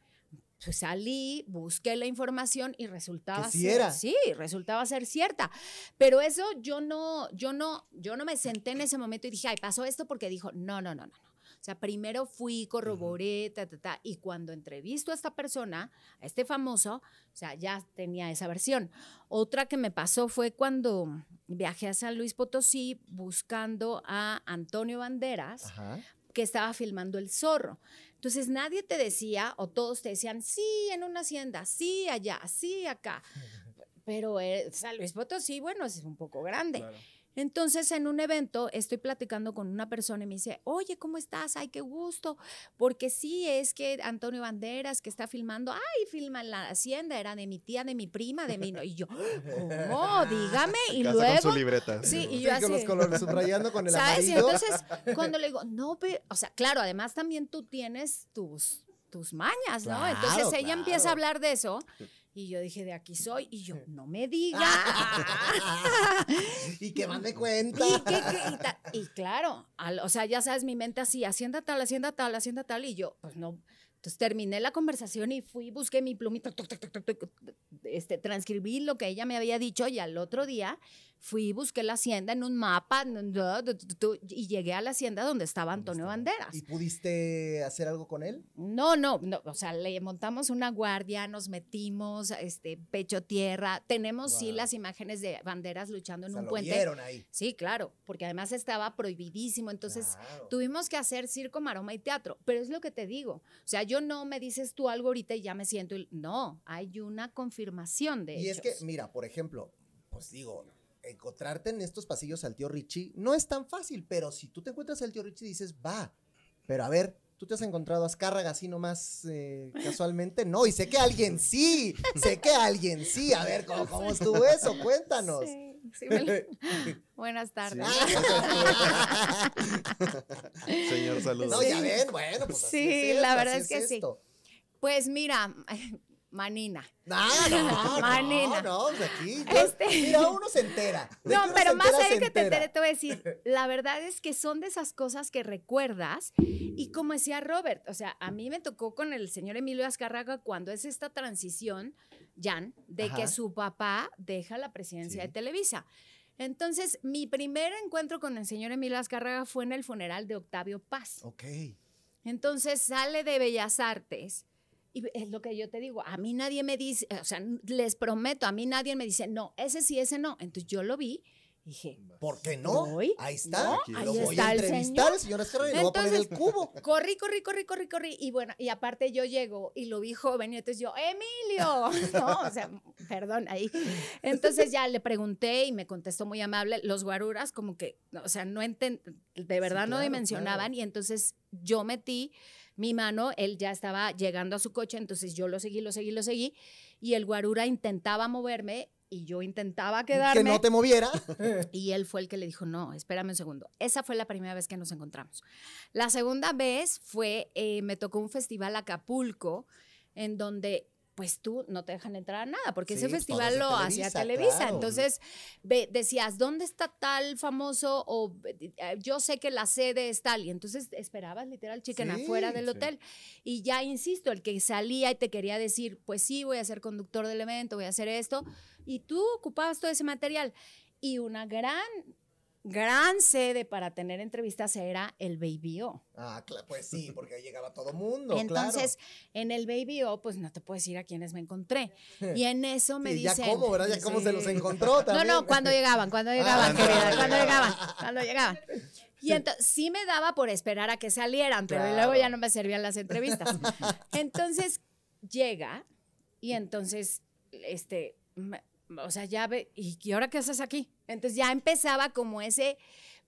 pues salí, busqué la información y resultaba sí ser, era. sí, resultaba ser cierta. Pero eso yo no, yo no, yo no me senté en ese momento y dije, ay, pasó esto porque dijo, no, no, no, no, no. O sea, primero fui, corroboré, ta, ta, ta, y cuando entrevisto a esta persona, a este famoso, o sea, ya tenía esa versión. Otra que me pasó fue cuando viajé a San Luis Potosí buscando a Antonio Banderas, Ajá. que estaba filmando el zorro. Entonces nadie te decía, o todos te decían, sí, en una hacienda, sí, allá, sí, acá. Pero eh, San Luis Potosí, bueno, es un poco grande. Claro. Entonces, en un evento, estoy platicando con una persona y me dice, oye, ¿cómo estás? Ay, qué gusto. Porque sí, es que Antonio Banderas, que está filmando, ay, filma en la hacienda, era de mi tía, de mi prima, de mi... no-". Y yo, ¿cómo? Dígame. Y Casa luego... con su libreta. Sí, y Sí, yo con los así- colores, subrayando con el ¿Sabes? Y entonces, cuando le digo, no, pero, o sea, claro, además también tú tienes tus, tus mañas, ¿no? Claro, entonces ella empieza a hablar de eso y yo dije, de aquí soy, y yo, no me diga. y que más me cuenta. y, qué- qué- y y claro, al- o sea, ya sabes, mi mente así, hacienda tal, hacienda tal, hacienda tal, y yo, pues no. Entonces terminé la conversación y fui, busqué mi plumita, este, transcribí lo que ella me había dicho y al otro día fui, busqué la hacienda en un mapa y llegué a la hacienda donde estaba Antonio Banderas. ¿Y pudiste hacer algo con él? No, no, no, o sea, le montamos una guardia, nos metimos, este, pecho tierra, tenemos sí las imágenes de banderas luchando O en un lo puente. vieron ahí. Sí, claro, porque además estaba prohibidísimo, entonces Claro. tuvimos que hacer circo, maroma y teatro, pero es lo que te digo, o sea, yo no me dices tú algo ahorita y ya me siento, no, hay una confirmación de Y es que, mira, por ejemplo, pues digo, encontrarte en estos pasillos al tío Richie no es tan fácil, pero si tú te encuentras al tío Richie dices, va, pero a ver, tú te has encontrado a Azcárraga así nomás eh, casualmente, no, y sé que alguien sí, sé que alguien sí, a ver, ¿cómo, cómo estuvo eso? Cuéntanos. Sí, sí me lo- Buenas tardes. Señor, saludos. No, ya ven, bueno, pues así Sí, es la esto, verdad así es que sí. Pues mira, manina. No, no, no, Manina. no, pues aquí, yo- Este- mira, uno se entera. De No, que pero más allá que te entera. entere, te voy a decir, la verdad es que son de esas cosas que recuerdas y como decía Robert, o sea, a mí me tocó con el señor Emilio Azcárraga cuando es esta transición, Jan, de Ajá. que su papá deja la presidencia Sí. de Televisa. Entonces, mi primer encuentro con el señor Emilio Azcárraga fue en el funeral de Octavio Paz. Ok. Entonces sale de Bellas Artes. Y es lo que yo te digo, a mí nadie me dice, o sea, les prometo, a mí nadie me dice, no, ese sí, ese no. Entonces yo lo vi y dije, ¿Por qué no? Voy. Ahí está. No, lo ahí voy está a el entrevistar señor. al señor Azcárraga y le voy a poner el Entonces, cubo. corrí, corrí, corrí, corrí, corrí. Y bueno, y aparte yo llego y lo vi joven y entonces yo, Emilio, no, o sea, perdón, ahí. Entonces ya le pregunté y me contestó muy amable. Los guaruras como que, o sea, no enten, de verdad no claro, dimensionaban claro. y entonces yo metí mi mano, él ya estaba llegando a su coche, entonces yo lo seguí, lo seguí, lo seguí y el guarura intentaba moverme y yo intentaba quedarme. Que no te moviera. Y él fue el que le dijo, no, espérame un segundo. Esa fue la primera vez que nos encontramos. La segunda vez fue, eh, me tocó un festival Acapulco, en donde pues tú no te dejan entrar a nada, porque Sí, ese festival lo hacía Televisa, claro. Entonces ve- decías, ¿dónde está tal famoso? O eh, yo sé que la sede es tal. Y entonces esperabas literal chicken Sí, afuera del sí. hotel. Y ya insisto, el que salía y te quería decir, pues sí, voy a ser conductor del evento, voy a hacer esto. Y tú ocupabas todo ese material. Y una gran gran sede para tener entrevistas era el Baby O. Ah, claro, pues sí, porque ahí llegaba todo mundo. Entonces, en el Baby O, pues no te puedo decir a quiénes me encontré. Y en eso me Sí, ya dicen. cómo, ¿verdad? Ya cómo se los encontró No, también. no, cuando llegaban, cuando llegaban, Ah, querida, no. cuando llegaban, cuando llegaban. Y entonces sí me daba por esperar a que salieran, pero Claro. luego ya no me servían las entrevistas. Entonces llega y entonces, este, o sea, ya ve, ¿y ahora qué haces aquí? Entonces ya empezaba como ese,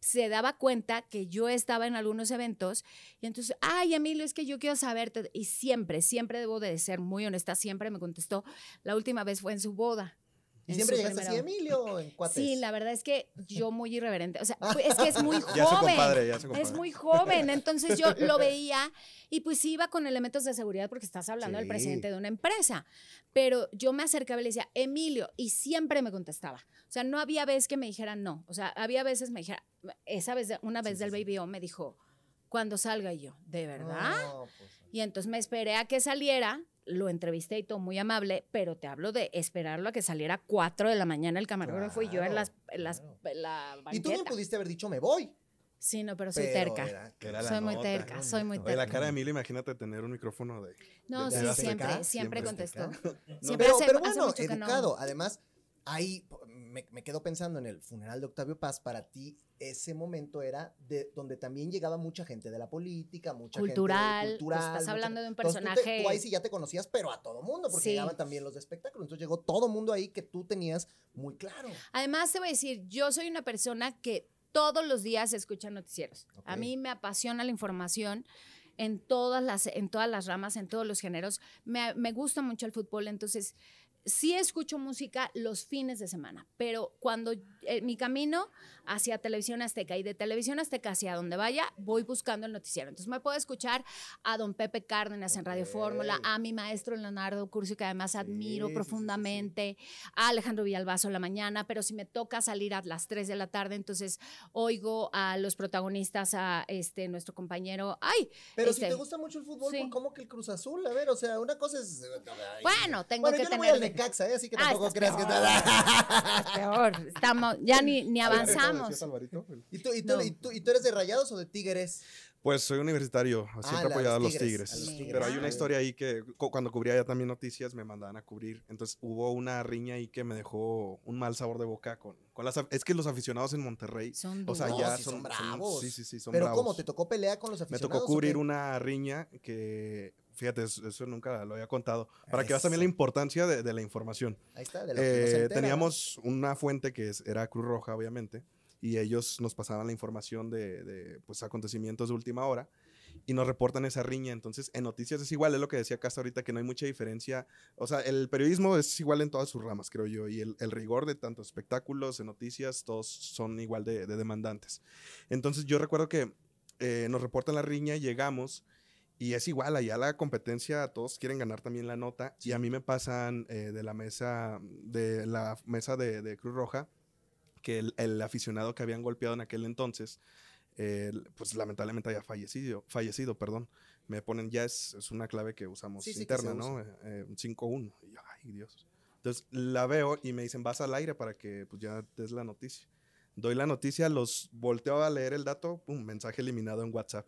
se daba cuenta que yo estaba en algunos eventos y entonces, ay, Emilio, es que yo quiero saberte. Y siempre, siempre debo de ser muy honesta, siempre me contestó. La última vez fue en su boda. Y en siempre llegaste así, Emilio, en cuates. Sí, la verdad es que yo muy irreverente. O sea, es que es muy Ya su joven. compadre, ya su Es muy joven. Entonces yo lo veía y pues iba con elementos de seguridad porque estás hablando del presidente de una empresa. Pero yo me acercaba y le decía, Emilio, y siempre me contestaba. O sea, no había vez que me dijera no. O sea, había veces me dijera, esa vez, una vez Sí, del. Baby O me dijo, cuando salga Y yo, ¿de verdad? No, pues, Y entonces me esperé a que saliera, lo entrevisté y todo muy amable, pero te hablo de esperarlo a que saliera a 4 de la mañana el camarógrafo y yo en las, en las, claro. en la Y tú bien banqueta. pudiste haber dicho, me voy. Sí, no, pero soy pero terca. era- Era la Soy muy terca, soy muy Oye, la terca. cara de Emilio, imagínate tener un micrófono de... No, de- sí, siempre, siempre, siempre contestó. Siempre pero, hace- pero hace bueno, no. educado. Además, ahí po- me, me quedo pensando en el funeral de Octavio Paz. Para ti, ese momento era de donde también llegaba mucha gente de la política, mucha Cultural, gente cultural. estás mucha- hablando de un Entonces, tú te- personaje- Tú, ahí sí ya te conocías, pero a todo mundo, porque Sí. llegaban también los de espectáculo. Entonces llegó todo mundo ahí que tú tenías muy claro. Además, te voy a decir, yo soy una persona que todos los días escucha noticieros. A mí me apasiona la información en todas las, en todas las ramas, en todos los géneros. Me, me gusta mucho el fútbol, entonces sí escucho música los fines de semana, pero cuando eh, mi camino hacia Televisión Azteca y de Televisión Azteca hacia donde vaya, voy buscando el noticiero. Entonces me puedo escuchar a don Pepe Cárdenas en Radio. Fórmula, a mi maestro Leonardo Curcio, que además admiro sí, sí, profundamente, a Alejandro Villalbazo en la mañana, pero si me toca salir a las 3 de la tarde, entonces oigo a los protagonistas, a este nuestro compañero, ay, Pero si Este, te gusta mucho el fútbol, pues, ¿cómo que el Cruz Azul? A ver, o sea, una cosa es. bueno, tengo bueno, que tener... Necaxa, ¿eh? así que Ah, tampoco estás creas que peor. está. peor, estamos, ya ni, ni avanzamos. ¿Y tú, y, tú, No. y, tú, ¿Y tú eres de rayados o de tigres? Pues soy universitario, siempre Ah, apoyado a los los Tigres, tigres. a los Tigres. Pero hay Ah. una historia ahí que cu- cuando cubría ya también noticias me mandaban a cubrir. Entonces hubo una riña ahí que me dejó un mal sabor de boca con, con las... Es que los aficionados en Monterrey, Son o sea, ya son, son bravos. sí, sí, sí, son Pero bravos. ¿cómo? ¿Te tocó pelea con los Me aficionados? tocó o cubrir una riña que, fíjate, eso, eso nunca lo había contado, para que veas Eso. también la importancia de, de la información. Ahí está, de lo que Eh, entera, teníamos una fuente que es- era Cruz Roja, obviamente, y ellos nos pasaban la información de, de, pues, acontecimientos de última hora y nos reportan esa riña. Entonces, en noticias es igual, es lo que decía Casta ahorita, que no hay mucha diferencia. O sea, el periodismo es igual en todas sus ramas, creo yo, y el, el rigor de tanto espectáculos, de noticias, todos son igual de, de demandantes. Entonces, yo recuerdo que eh, nos reportan la riña, llegamos. Y es igual, allá la competencia, todos quieren ganar también la nota. Y a mí me pasan eh, de la mesa, de la mesa de, de Cruz Roja, que el, el aficionado que habían golpeado en aquel entonces, eh, pues lamentablemente haya fallecido, fallecido, perdón. Me ponen, ya es, es una clave que usamos Sí, sí, que interna, ¿no? Eh, eh, un 5-1. Y yo, ay, Dios. Entonces la veo y me dicen, vas al aire para que pues ya des la noticia. Doy la noticia, los volteo a leer el dato, pum, mensaje eliminado en WhatsApp.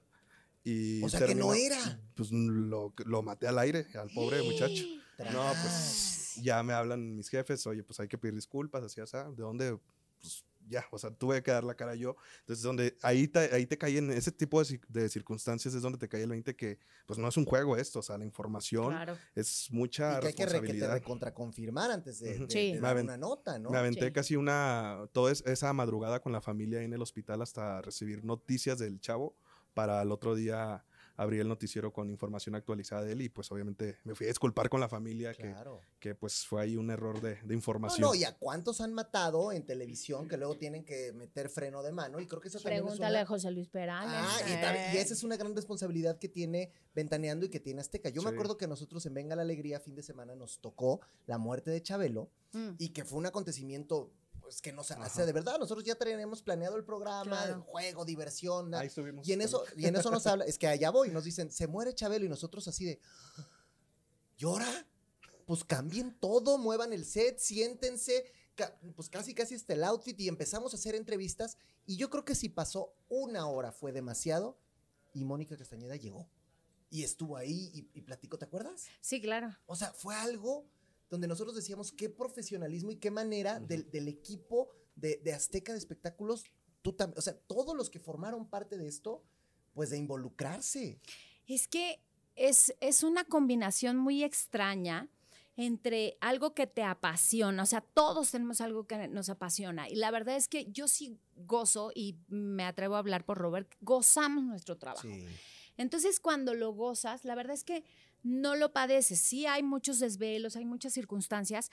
Y O sea, que no era. Pues lo, lo maté al aire, al pobre muchacho. No, pues Tras. ya me hablan mis jefes, oye, pues hay que pedir disculpas, así, así, ¿de dónde? Pues ya, o sea, tuve que dar la cara yo. Entonces, donde ahí te, ahí te cae en ese tipo de, de circunstancias es donde te cae el 20 que, pues no es un juego esto, o sea, la información Claro. es mucha Y que hay que, re- que te responsabilidad. recontraconfirmar antes de, de- Sí. de dar una nota, ¿no? Me aventé Sí. casi una, toda es- esa madrugada con la familia ahí en el hospital hasta recibir noticias del chavo para el otro día abrir el noticiero con información actualizada de él y pues obviamente me fui a disculpar con la familia que, Claro. que pues fue ahí un error de, de información. no, y a cuántos han matado en televisión que luego tienen que meter freno de mano y creo que eso también Pregúntale es a una... José Luis Perales. Ah, y, también- y Eh. esa es una gran responsabilidad que tiene Ventaneando y que tiene Azteca. Yo me acuerdo que nosotros en Venga la Alegría fin de semana nos tocó la muerte de Chabelo Mm. y que fue un acontecimiento pues que nos hace de verdad. Nosotros ya teníamos planeado el programa, Claro. el juego, diversión. Ahí estuvimos. Y en eso, y en eso nos habla, es que allá voy, nos dicen, se muere Chabelo y nosotros así de, ¿llora? Pues cambien todo, muevan el set, siéntense, pues casi, casi hasta el outfit y empezamos a hacer entrevistas y yo creo que si pasó una hora fue demasiado y Mónica Castañeda llegó y estuvo ahí y, y platicó, ¿te acuerdas? Sí, claro. O sea, fue algo donde nosotros decíamos qué profesionalismo y qué manera del, del, equipo de, de, Azteca de Espectáculos, tú también, o sea, todos los que formaron parte de esto, pues de involucrarse. Es que es, es una combinación muy extraña entre algo que te apasiona, o sea, todos tenemos algo que nos apasiona. Y la verdad es que yo sí gozo, y me atrevo a hablar por Robert, gozamos nuestro trabajo. Sí. Entonces, cuando lo gozas, la verdad es que no lo padeces. Sí hay muchos desvelos, hay muchas circunstancias,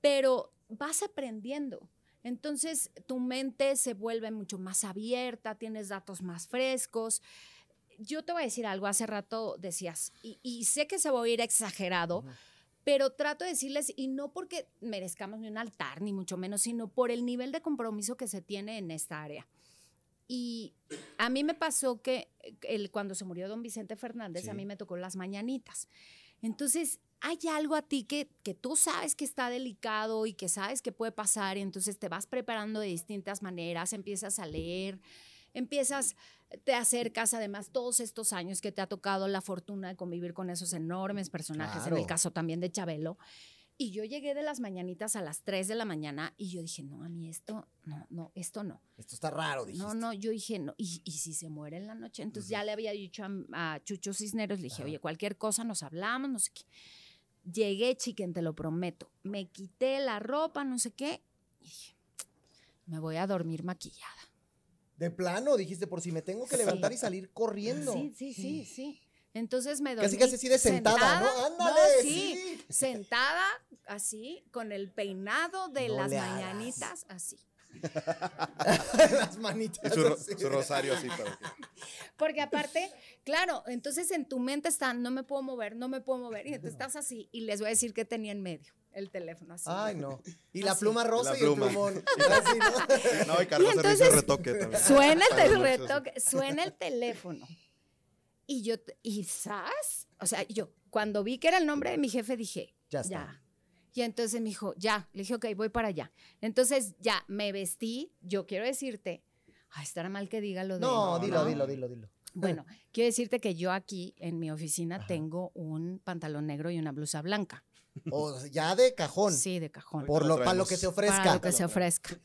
pero vas aprendiendo. Entonces, tu mente se vuelve mucho más abierta, tienes datos más frescos. Yo te voy a decir algo, hace rato decías, y, y sé que se va a ir exagerado, uh -huh pero trato de decirles, y no porque merezcamos ni un altar, ni mucho menos, sino por el nivel de compromiso que se tiene en esta área. Y a mí me pasó que el, cuando se murió don Vicente Fernández, sí. a mí me tocó las mañanitas. Entonces, hay algo a ti que, que tú sabes que está delicado y que sabes que puede pasar, y entonces te vas preparando de distintas maneras, empiezas a leer, empiezas, te acercas, además, todos estos años que te ha tocado la fortuna de convivir con esos enormes personajes, claro. en el caso también de Chabelo. Y yo llegué de las mañanitas a las 3 de la mañana y yo dije, no, a mí esto, no, no, esto no. Esto está raro, dijiste. No, no, yo dije, no, y, y si se muere en la noche. Entonces uh -huh. ya le había dicho a, a Chucho Cisneros, le dije, oye, cualquier cosa nos hablamos, no sé qué. Llegué, chiquen, te lo prometo. Me quité la ropa, no sé qué, y dije, me voy a dormir maquillada. De plano, dijiste, por si me tengo que levantar y salir corriendo. Sí, sí, sí, sí. Entonces me dormí. Casi, casi así de sentada, sentada ¿no? Ándale, no, sí, sí, Sentada, así, con el peinado de no las mañanitas, así. las manitas. Y su, su, rosario así. Para. Porque aparte, claro, entonces en tu mente está, no me puedo mover, no me puedo mover, y entonces estás así, y les voy a decir que tenía en medio el teléfono así. Ay, no. Y la pluma rosa la y pluma. el plumón. así, ¿no? no, y cargó servicio de retoque también. Suena el, retoque, suena el teléfono. Y yo, ¿y sabes? O sea, yo, cuando vi que era el nombre de mi jefe, dije, ya está. Ya. Y entonces me dijo, ya. Le dije, ok, voy para allá. Entonces, ya, me vestí. Yo quiero decirte, ay, estará mal que diga lo de... No, dilo, ¿no? dilo, dilo, dilo. Bueno, quiero decirte que yo aquí en mi oficina Ajá. tengo un pantalón negro y una blusa blanca. O ya de cajón. Sí, de cajón. Por lo, para lo que se ofrezca. Para lo que se ofrezca.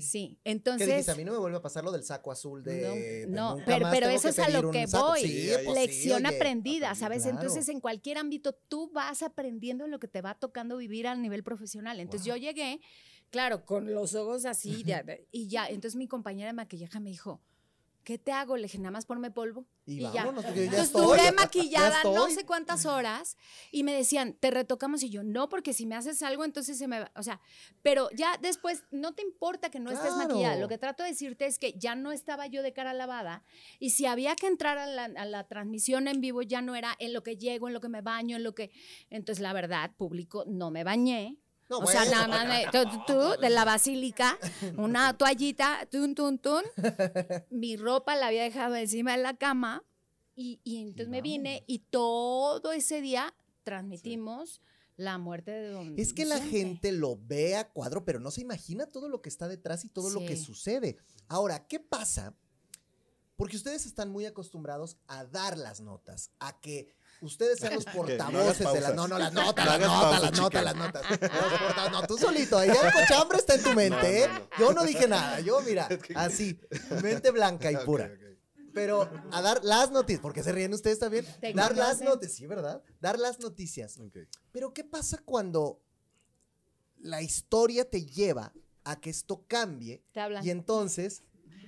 Sí, entonces... ¿Qué dijiste? A mí no me vuelve a pasar lo del saco azul de... No, no pero, pero eso es a lo que voy. Sí, Lección sí, aprendida, ¿sabes? Claro. Entonces, en cualquier ámbito, tú vas aprendiendo lo que te va tocando vivir a nivel profesional. Entonces, wow. yo llegué, claro, con los ojos así, de, y ya. Entonces, mi compañera de maquillaje me dijo, ¿qué te hago? Le dije, nada más ponme polvo. Y, y vámonos, ya. ya Entonces estoy, estuve maquillada no sé cuántas horas y me decían, te retocamos y yo, no, porque si me haces algo, entonces se me va, o sea, pero ya después no te importa que no claro. estés maquillada. Lo que trato de decirte es que ya no estaba yo de cara lavada y si había que entrar a la, a la transmisión en vivo ya no era en lo que llego, en lo que me baño, en lo que... Entonces, la verdad, público, no me bañé, no, o bueno. sea, nada más me, tú, tú, de la basílica, una toallita, tun, tun, tun. Mi ropa la había dejado encima de la cama y, y entonces no. me vine y todo ese día transmitimos. Sí. La muerte de don Es que Vicente. la gente lo ve a cuadro, pero no se imagina todo lo que está detrás y todo sí. lo que sucede. Ahora, ¿qué pasa? Porque ustedes están muy acostumbrados a dar las notas, a que ustedes sean los portavoces no de las no, no, las notas, las notas, las notas, las notas. No, tú solito, ahí el cochambre está en tu mente, no, no, ¿eh? Yo no dije nada, yo mira, así, mente blanca y pura. Okay, okay. Pero a dar las noticias, porque se ríen ustedes también, dar las noticias, sí, ¿verdad? Dar las noticias. Okay. Pero ¿qué pasa cuando la historia te lleva a que esto cambie? Y entonces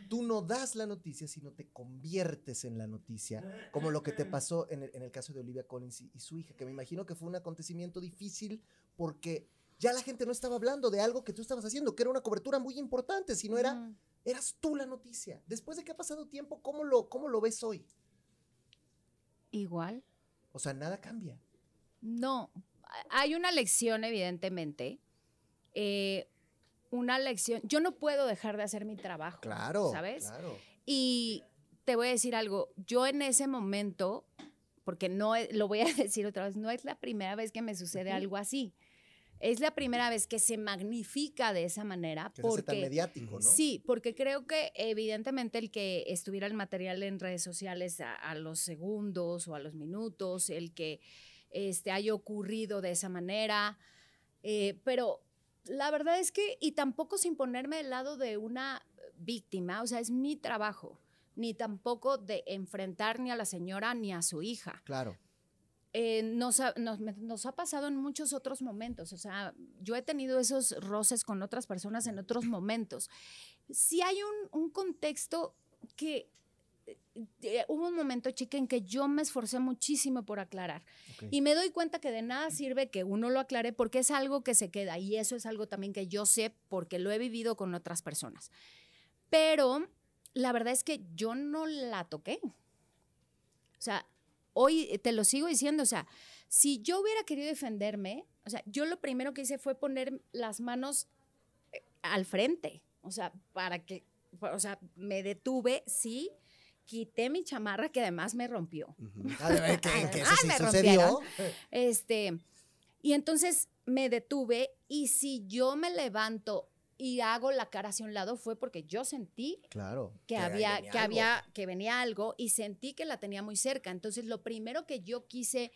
tú no das la noticia, sino te conviertes en la noticia, como lo que te pasó en el, en el caso de Olivia Collins y, y, su hija, que me imagino que fue un acontecimiento difícil porque ya la gente no estaba hablando de algo que tú estabas haciendo, que era una cobertura muy importante, sino era, mm. eras tú la noticia. Después de que ha pasado tiempo, ¿cómo lo, cómo lo ves hoy? Igual. O sea, nada cambia. No, hay una lección, evidentemente. Eh, una lección. Yo no puedo dejar de hacer mi trabajo. Claro. ¿Sabes? Claro. Y te voy a decir algo. Yo en ese momento, porque no lo voy a decir otra vez, no es la primera vez que me sucede algo así. es la primera vez que se magnifica de esa manera. Que se hace tan porque, mediático, ¿no? Sí, porque creo que evidentemente el que estuviera el material en redes sociales a, a los segundos o a los minutos, el que este, haya ocurrido de esa manera, eh, pero la verdad es que, y tampoco sin ponerme del lado de una víctima, o sea, es mi trabajo, ni tampoco de enfrentar ni a la señora ni a su hija. Claro. Eh, nos, ha, nos, me- nos ha pasado en muchos otros momentos. O sea, yo he tenido esos roces con otras personas en otros momentos. Sí hay un, un contexto que eh, eh, hubo un momento, chica, en que yo me esforcé muchísimo por aclarar. Ok. Y me doy cuenta que de nada sirve que uno lo aclare porque es algo que se queda. Y eso es algo también que yo sé porque lo he vivido con otras personas. Pero la verdad es que yo no la toqué. O sea, hoy te lo sigo diciendo, o sea, si yo hubiera querido defenderme, o sea, yo lo primero que hice fue poner las manos eh, al frente, o sea, para que, o sea, me detuve, sí, quité mi chamarra que además me rompió. Ah, de ver, que, que eso Además sí me sucedió. Este, y entonces me detuve y si yo me levanto y hago la cara hacia un lado fue porque yo sentí Claro. que había venía que algo. había que venía algo y sentí que la tenía muy cerca. Entonces, lo primero que yo quise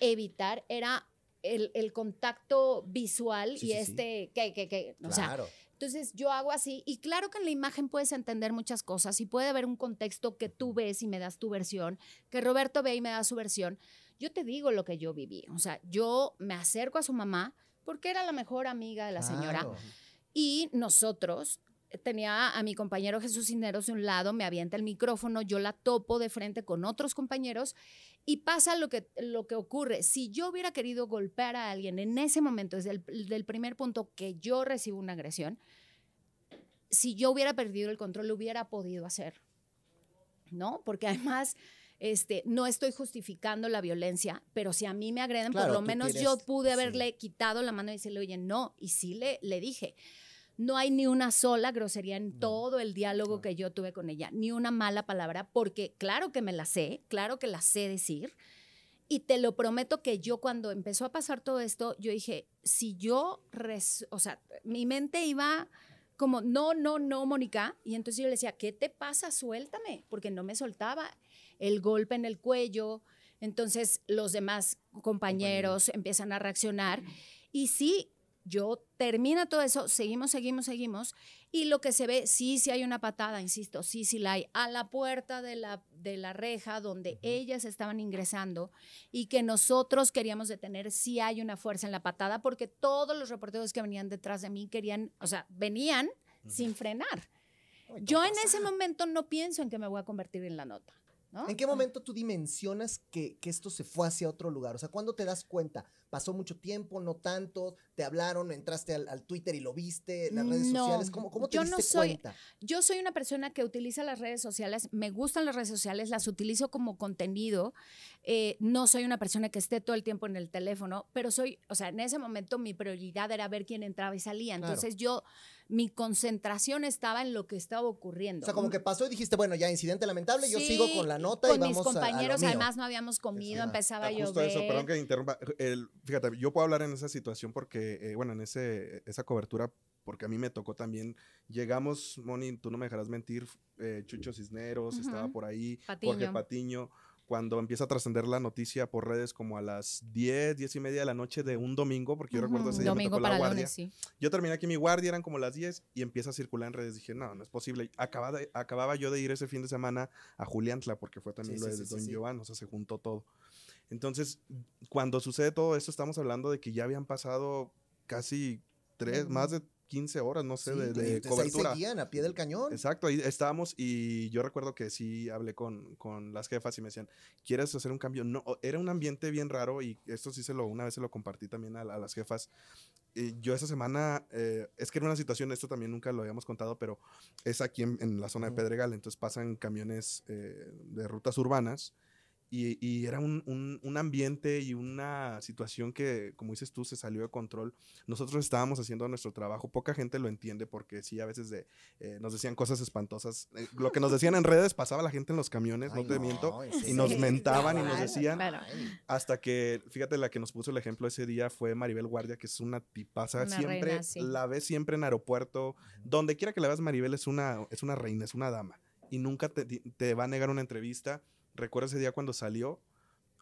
evitar era el, el contacto visual Sí, y sí, sí. este que que que, o sea, Claro. Entonces yo hago así y claro que en la imagen puedes entender muchas cosas y puede haber un contexto que tú ves y me das tu versión, que Roberto ve y me da su versión. Yo te digo lo que yo viví, o sea, yo me acerco a su mamá porque era la mejor amiga de la señora Claro. y nosotros, tenía a mi compañero Jesús Cisneros de un lado, me avienta el micrófono, yo la topo de frente con otros compañeros y pasa lo que, lo que ocurre. Si yo hubiera querido golpear a alguien en ese momento, desde el del primer punto que yo recibo una agresión, si yo hubiera perdido el control, lo hubiera podido hacer. ¿No? Porque además... Este, no estoy justificando la violencia, pero si a mí me agreden, Claro, por lo menos quieres- yo pude sí. haberle quitado la mano y decirle, oye, no, y sí le, le dije, no hay ni una sola grosería en No. todo el diálogo que yo tuve con ella, ni una mala palabra, porque claro que me la sé, claro que la sé decir. Y te lo prometo que yo cuando empezó a pasar todo esto, yo dije, si yo, res- o sea, mi mente iba como, no, no, no, Mónica. Y entonces yo le decía, ¿qué te pasa? Suéltame, porque no me soltaba. El golpe en el cuello. Entonces los demás compañeros empiezan a reaccionar. Y sí, yo termina todo eso, seguimos, seguimos, seguimos. Y lo que se ve, sí, sí hay una patada, insisto, sí, sí la hay, a la puerta de la, de la reja donde ellas estaban ingresando y que nosotros queríamos detener, sí hay una fuerza en la patada, porque todos los reporteros que venían detrás de mí querían, o sea, venían sin frenar. Yo en ese momento no pienso en que me voy a convertir en la nota. ¿No? ¿En qué momento tú dimensionas que, que esto se fue hacia otro lugar? O sea, ¿cuándo te das cuenta? ¿Pasó mucho tiempo? ¿No tanto? ¿Te hablaron? ¿Entraste al, al Twitter y lo viste? ¿Las redes No, sociales? ¿Cómo, cómo te yo diste no soy- cuenta? Yo soy una persona que utiliza las redes sociales, me gustan las redes sociales, las utilizo como contenido. eh, no soy una persona que esté todo el tiempo en el teléfono, pero soy, o sea, en ese momento mi prioridad era ver quién entraba y salía. Claro. Entonces yo, mi concentración estaba en lo que estaba ocurriendo. O sea, como que pasó y dijiste, bueno, ya incidente lamentable, yo sigo con la nota con y vamos mis a- a lo compañeros, mío. además no habíamos comido, empezaba a justo llover. eso, perdón que interrumpa. El- fíjate, yo puedo hablar en esa situación porque, eh, bueno, en ese, esa cobertura, porque a mí me tocó también. Llegamos, Moni, tú no me dejarás mentir, eh, Chucho Cisneros estaba por ahí, Jorge Patiño. Cuando empieza a trascender la noticia por redes como a las 10, 10 y media de la noche de un domingo, porque yo recuerdo ese día me Domingo la para guardia. lunes, sí. Yo terminé aquí mi guardia, eran como las 10 y empieza a circular en redes. Dije, no, no es posible. Acababa, de- acababa yo de ir ese fin de semana a Juliantla, porque fue también Sí, lo sí, de Don sí. Giovanni, o sea, se juntó todo. Entonces, cuando sucede todo esto, estamos hablando de que ya habían pasado casi tres, más de 15 horas, no sé, Sí, de, de cobertura. Ahí seguían a pie del cañón. Exacto, ahí estábamos y yo recuerdo que sí hablé con, con las jefas y me decían, ¿quieres hacer un cambio? No, era un ambiente bien raro y esto sí se lo, una vez se lo compartí también a, a las jefas. Y yo esa semana, eh, es que era una situación, esto también nunca lo habíamos contado, pero es aquí en, en la zona de Pedregal, entonces pasan camiones eh, de rutas urbanas y, y era un, un, un, ambiente y una situación que, como dices tú, se salió de control. Nosotros estábamos haciendo nuestro trabajo, poca gente lo entiende porque sí, a veces de, eh, nos decían cosas espantosas. Eh, lo que nos decían en redes pasaba la gente en los camiones, Ay, no te no, miento, y nos mentaban claro, y nos decían, claro. hasta que, fíjate, la que nos puso el ejemplo ese día fue Maribel Guardia, que es una tipaza, una siempre reina, sí. la ves siempre en aeropuerto, donde quiera que la veas Maribel es una, es una reina, es una dama, y nunca te, te va a negar una entrevista recuerdo ese día cuando salió,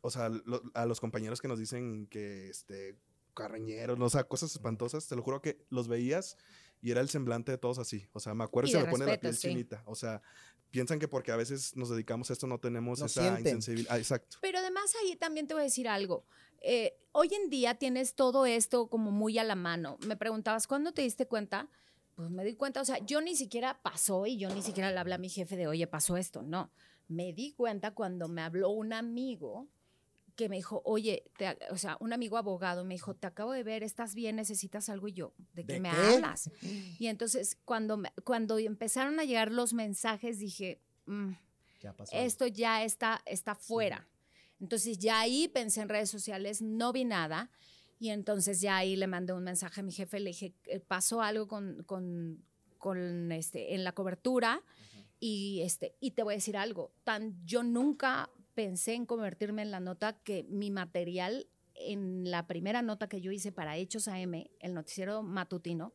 o sea, lo, a los compañeros que nos dicen que, este, carreñeros, o sea, cosas espantosas, te lo juro que los veías y era el semblante de todos así. O sea, me acuerdo y se me respeto, pone la piel sí. chinita. O sea, piensan que porque a veces nos dedicamos a esto no tenemos no esa insensibilidad. Ah, exacto. Pero además ahí también te voy a decir algo. Eh, hoy en día tienes todo esto como muy a la mano. Me preguntabas, ¿cuándo te diste cuenta? Pues me di cuenta, o sea, yo ni siquiera pasó y yo ni siquiera le hablé a mi jefe de, oye, pasó esto. No me di cuenta cuando me habló un amigo que me dijo, oye, te, o sea, un amigo abogado me dijo, te acabo de ver, estás bien, necesitas algo y yo, ¿de qué ¿De me qué? hablas? Y entonces cuando, me, cuando empezaron a llegar los mensajes dije, mm, ya esto ya está, está fuera. Sí. Entonces ya ahí pensé en redes sociales, no vi nada y entonces ya ahí le mandé un mensaje a mi jefe, le dije, eh, pasó algo con, con, con este, en la cobertura. Y, este, y te voy a decir algo, tan, yo nunca pensé en convertirme en la nota que mi material en la primera nota que yo hice para Hechos AM, el noticiero matutino,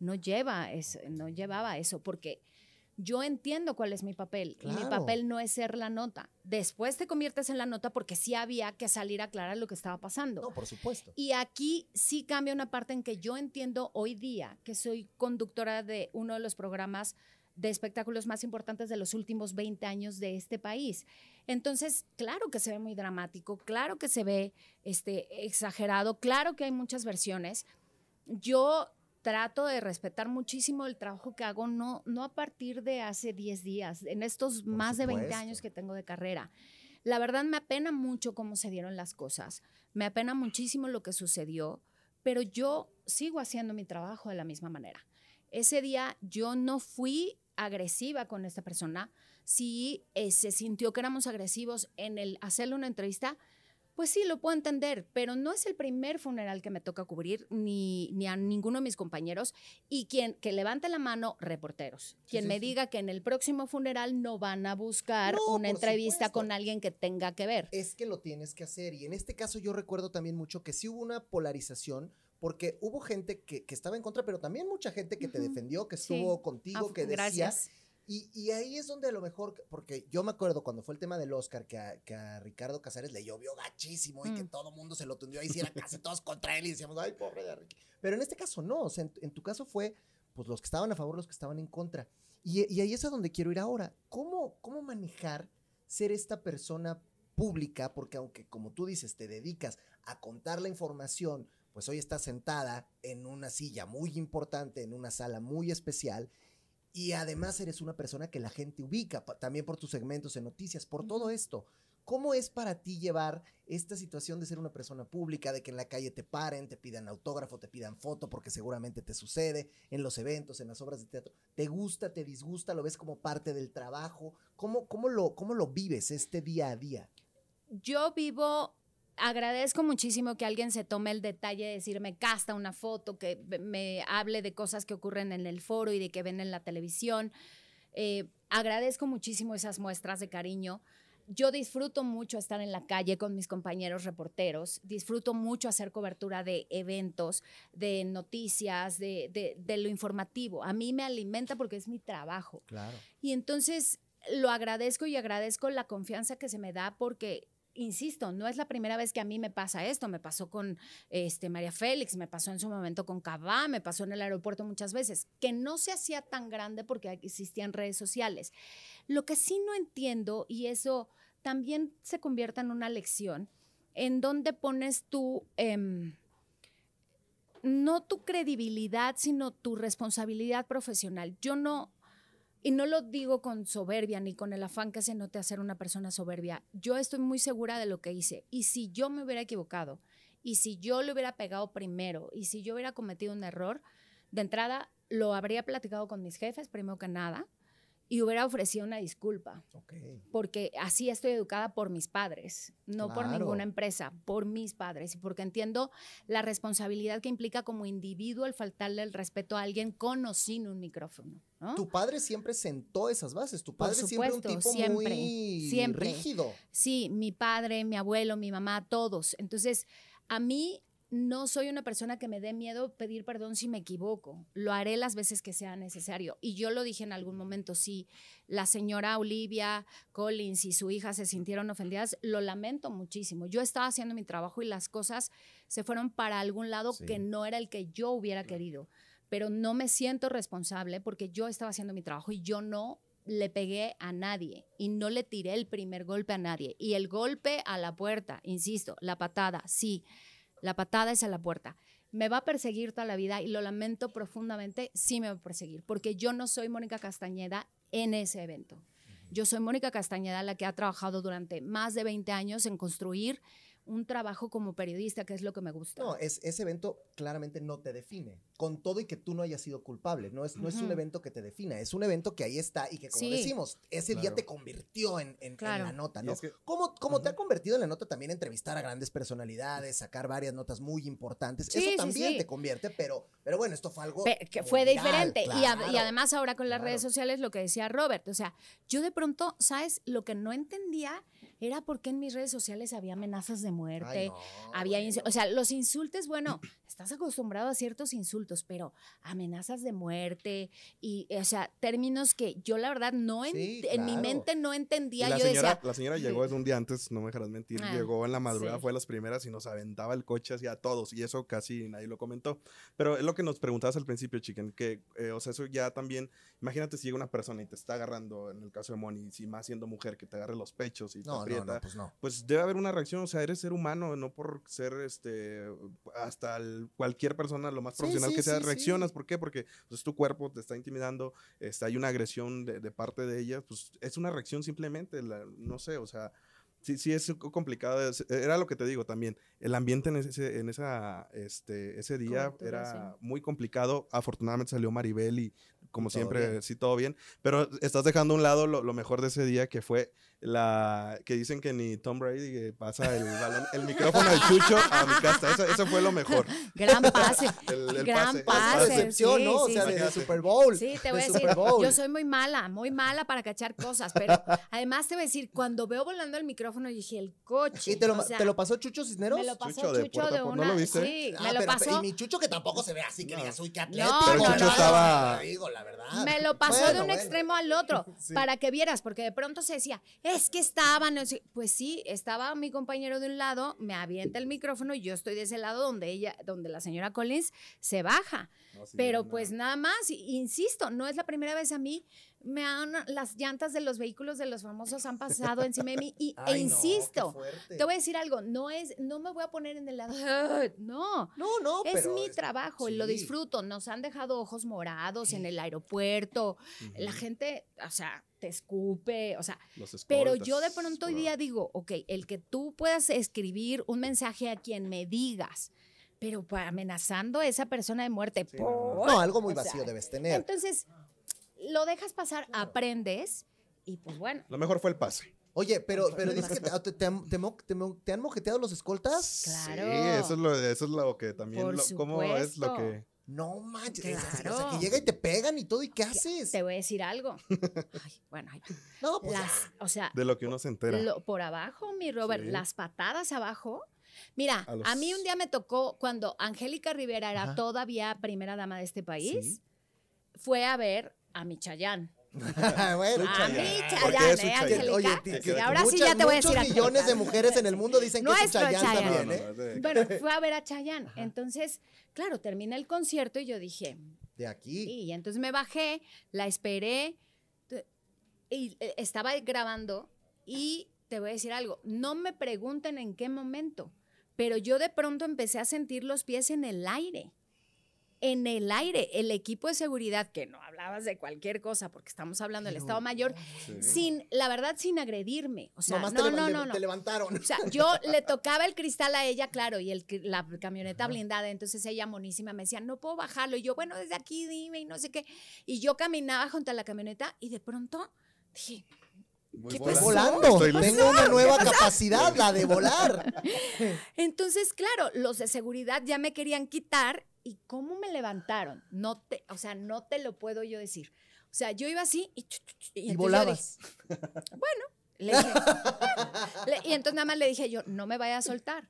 no lleva eso, no llevaba eso, porque yo entiendo cuál es mi papel claro. y mi papel no es ser la nota. Después te conviertes en la nota porque sí había que salir a aclarar lo que estaba pasando. No, por supuesto. Y aquí sí cambia una parte en que yo entiendo hoy día que soy conductora de uno de los programas de espectáculos más importantes de los últimos 20 años de este país. Entonces, claro que se ve muy dramático, claro que se ve este, exagerado, claro que hay muchas versiones. Yo trato de respetar muchísimo el trabajo que hago, no, no a partir de hace 10 días, en estos Por más supuesto. de 20 años que tengo de carrera. La verdad me apena mucho cómo se dieron las cosas, me apena muchísimo lo que sucedió, pero yo sigo haciendo mi trabajo de la misma manera. Ese día yo no fui agresiva con esta persona, si eh, se sintió que éramos agresivos en el hacerle una entrevista, pues sí, lo puedo entender, pero no es el primer funeral que me toca cubrir, ni, ni a ninguno de mis compañeros. Y quien que levante la mano, reporteros. Quien sí, me sí. diga que en el próximo funeral no van a buscar no, una entrevista supuesto. con alguien que tenga que ver. Es que lo tienes que hacer. Y en este caso yo recuerdo también mucho que sí hubo una polarización porque hubo gente que, que, estaba en contra, pero también mucha gente que te defendió, que estuvo sí. contigo, que decía... Gracias. Y, y, ahí es donde a lo mejor, porque yo me acuerdo cuando fue el tema del Oscar, que a, que a Ricardo Casares le llovió gachísimo mm. y que mm. todo el mundo se lo tundió ahí, si era casi todos contra él y decíamos, ay, pobre de Ricky. Pero en este caso no, o sea, en, en, tu caso fue, pues los que estaban a favor, los que estaban en contra. Y, y ahí es a donde quiero ir ahora. ¿Cómo, ¿Cómo manejar ser esta persona pública? Porque aunque, como tú dices, te dedicas a contar la información, pues hoy estás sentada en una silla muy importante, en una sala muy especial, y además eres una persona que la gente ubica, también por tus segmentos en noticias, por todo esto. ¿Cómo es para ti llevar esta situación de ser una persona pública, de que en la calle te paren, te pidan autógrafo, te pidan foto, porque seguramente te sucede en los eventos, en las obras de teatro? ¿Te gusta, te disgusta, lo ves como parte del trabajo? ¿Cómo, cómo, lo, cómo lo vives este día a día? Yo vivo agradezco muchísimo que alguien se tome el detalle de decirme casta una foto, que me hable de cosas que ocurren en el foro y de que ven en la televisión. Eh, agradezco muchísimo esas muestras de cariño. Yo disfruto mucho estar en la calle con mis compañeros reporteros, disfruto mucho hacer cobertura de eventos, de noticias, de, de, de lo informativo. A mí me alimenta porque es mi trabajo. Claro. Y entonces lo agradezco y agradezco la confianza que se me da porque insisto, no es la primera vez que a mí me pasa esto, me pasó con este, María Félix, me pasó en su momento con Cabá, me pasó en el aeropuerto muchas veces, que no se hacía tan grande porque existían redes sociales. Lo que sí no entiendo, y eso también se convierte en una lección, en donde pones tú... Eh, no tu credibilidad, sino tu responsabilidad profesional. Yo no, y no lo digo con soberbia ni con el afán que se note hacer una persona soberbia. Yo estoy muy segura de lo que hice. Y si yo me hubiera equivocado, y si yo le hubiera pegado primero, y si yo hubiera cometido un error, de entrada lo habría platicado con mis jefes, primero que nada, y hubiera ofrecido una disculpa, porque así estoy educada por mis padres, no por ninguna empresa, por mis padres, y porque entiendo la responsabilidad que implica como individuo el faltarle el respeto a alguien con o sin un micrófono. ¿no? Tu padre siempre sentó esas bases. Tu Por padre siempre un supuesto, tipo siempre, muy siempre. rígido. Sí, mi padre, mi abuelo, mi mamá, todos. Entonces, a mí no soy una persona que me dé miedo pedir perdón si me equivoco. Lo haré las veces que sea necesario. Y yo lo dije en algún momento, si la señora Olivia Collins y su hija se sintieron ofendidas, lo lamento muchísimo. Yo estaba haciendo mi trabajo y las cosas se fueron para algún lado Sí. que no era el que yo hubiera querido. Pero no me siento responsable porque yo estaba haciendo mi trabajo y yo no le pegué a nadie y no le tiré el primer golpe a nadie. Y el golpe a la puerta, insisto, la patada, sí, la patada es a la puerta. Me va a perseguir toda la vida y lo lamento profundamente, sí me va a perseguir, porque yo no soy Mónica Castañeda en ese evento. Yo soy Mónica Castañeda, la que ha trabajado durante más de 20 años en construir un trabajo como periodista, que es lo que me gusta. No, es, ese evento claramente no te define. Con todo y que tú no hayas sido culpable. No es, no es un evento que te defina. Es un evento que ahí está y que, como Sí. decimos, ese día te convirtió en, en- la nota, ¿no? es que- ¿Cómo, cómo te ha convertido en la nota también entrevistar a grandes personalidades, sacar varias notas muy importantes? Sí, Eso también sí. te convierte, pero, pero bueno, esto fue algo. Pe- que fue diferente. Y, a- y claro. además ahora con las claro. redes sociales, lo que decía Robert, o sea, yo de pronto, ¿sabes? Lo que no entendía era por qué en mis redes sociales había amenazas de muerte. Ay, no, Había, bueno. o sea, los insultos, bueno, estás acostumbrado a ciertos insultos, pero amenazas de muerte y, o sea, términos que yo la verdad no, en, Sí, en mi claro. mente no entendía. la yo señora, decía, la señora llegó desde un día antes, no me dejarás mentir, Ah, llegó en la madrugada, sí. fue de las primeras y nos aventaba el coche hacia todos y eso casi nadie lo comentó. Pero es lo que nos preguntabas al principio, chicken, que, eh, o sea, eso ya también, imagínate si llega una persona y te está agarrando, en el caso de Moni, si más siendo mujer, que te agarre los pechos y te No, no, aprieta, no, pues no. pues debe haber una reacción, o sea, eres ser humano, no por ser este hasta el- cualquier persona lo más profesional que sea sí, reaccionas, sí. ¿por qué? Porque pues, tu cuerpo te está intimidando, este, hay una agresión de, de parte de ella, pues es una reacción simplemente, la- no sé, o sea, sí, sí es complicado, era lo que te digo también, el ambiente en ese, en esa, este, ese día era muy complicado, afortunadamente salió Maribel y como todo siempre, bien. sí, todo bien, pero estás dejando a un lado lo, lo mejor de ese día que fue la que dicen que ni Tom Brady pasa el balón, el micrófono del chucho a mi casta. Eso, eso fue lo mejor. gran pase. El, el Gran pase. Pase pase, de recepción, sí, ¿no? O sí, sea, sí. de, Imagínate. Super Bowl. Sí, te voy a decir, yo soy muy mala, muy mala para cachar cosas, pero además te voy a decir, cuando veo volando el micrófono, yo dije, el coche. ¿Y te lo, o sea, te lo pasó Chucho Cisneros? me lo pasó Chucho Chucho, de una. ¿no lo viste? Sí, Ah, me lo pero- pasó. Y mi Chucho que tampoco se ve así que No. digas, uy, qué atlético. No, Pero no, Chucho no. estaba- Digo, la verdad. Me lo pasó Bueno, de un bueno. extremo al otro, Sí. para que vieras, porque de pronto se decía, es que estaban, pues sí, estaba mi compañero de un lado, me avienta el micrófono y yo estoy de ese lado donde ella, donde la señora Collins se baja. No, sí, Pero no. pues nada más, insisto, no es la primera vez a mí, me han, las llantas de los vehículos de los famosos han pasado encima de mí, y, e Ay, insisto, te voy a decir algo, no es, no me voy a poner en el lado, no, No, no, es pero mi trabajo y lo disfruto. Nos han dejado ojos morados en el aeropuerto. La gente, o sea, te escupe, o sea, pero yo de pronto hoy día digo, ok, el que tú puedas escribir un mensaje a quien me digas, pero amenazando a esa persona de muerte. Sí, no, algo muy o sea, vacío debes tener. Entonces, lo dejas pasar, aprendes y pues bueno. Lo mejor fue el pase. Oye, pero, pero dices que te, te han, te mo- te mo- te han mojeteado los escoltas. Claro. Sí, eso es lo, eso es lo que también, Por lo- cómo es lo supuesto. que... No manches. es así, O sea, Claro. que llega y te pegan y todo. ¿Y qué haces? Te voy a decir algo. Ay, bueno, ahí va. No, pues Las, o sea, De lo que uno se entera. Lo- por abajo, mi Robert, Sí. las patadas abajo. Mira, A a, los- mí un día me tocó cuando Angélica Rivera era Ajá. todavía primera dama de este país, Sí. fue a ver a mi Chayán. bueno, A Chayanne. mi ¿Por qué Chayán, es su ¿eh, Chayanne? Angélica? Oye, que- y que ahora sí muchas- ya te voy a decir. Muchos millones de mujeres en el mundo dicen que es Chayanne Chayanne. también, No, ¿eh? no, Bueno, fue a ver a Chayán. Entonces, claro, termina el concierto y yo dije, De aquí. y entonces me bajé, la esperé y eh, estaba grabando y te voy a decir algo, no me pregunten en qué momento, pero yo de pronto empecé a sentir los pies en el aire. En el aire, el equipo de seguridad, que no hablabas de cualquier cosa, porque estamos hablando del Estado Mayor, Sí. sin, la verdad, sin agredirme. O sea, Nomás no, te, no, no, no. te levantaron. O sea, yo le tocaba el cristal a ella, claro, y el, la camioneta blindada, entonces ella monísima me decía, no puedo bajarlo. Y yo, bueno, desde aquí dime y no sé qué. Y yo caminaba junto a la camioneta y de pronto dije, Voy ¿Qué Estoy pasó? volando. Estoy. Tengo una nueva capacidad, la de volar. Entonces, claro, los de seguridad ya me querían quitar y cómo me levantaron. No te, o sea, no te lo puedo yo decir. O sea, yo iba así y, Y yo volabas. dije, bueno, le dije, le- y entonces nada más le dije yo, no me vaya a soltar.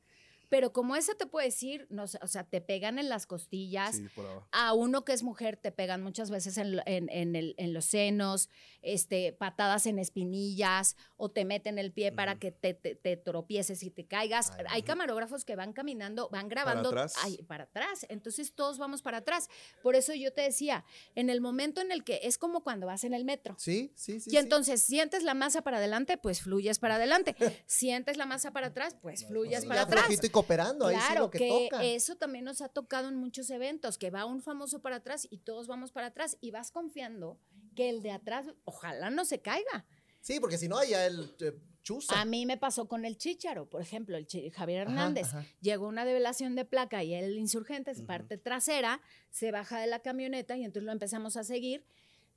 Pero como esa te puede decir, no o sea, te pegan en las costillas, Sí, por abajo. a uno que es mujer te pegan muchas veces en, lo- en- en el- en los senos, este, patadas en espinillas o te meten el pie para que te, te- te tropieces y te caigas. Ay, Hay camarógrafos que van caminando, van grabando atrás. ay, para atrás. Entonces todos vamos para atrás. Por eso yo te decía, en el momento en el que es como cuando vas en el metro. Sí, sí, sí. y sí. entonces sientes la masa para adelante, pues fluyes para adelante. sientes la masa para atrás, pues fluyes para atrás. y cooperando, ahí sí Claro, lo que, que, toca. eso también nos ha tocado en muchos eventos, que va un famoso para atrás y todos vamos para atrás y vas confiando que el de atrás ojalá no se caiga. Sí, porque si no, ya el eh, chuza. A mí me pasó con el Chícharo, por ejemplo, el Javier Hernández. ajá. Llegó una develación de placa y el insurgente, es parte trasera, se baja de la camioneta y entonces lo empezamos a seguir.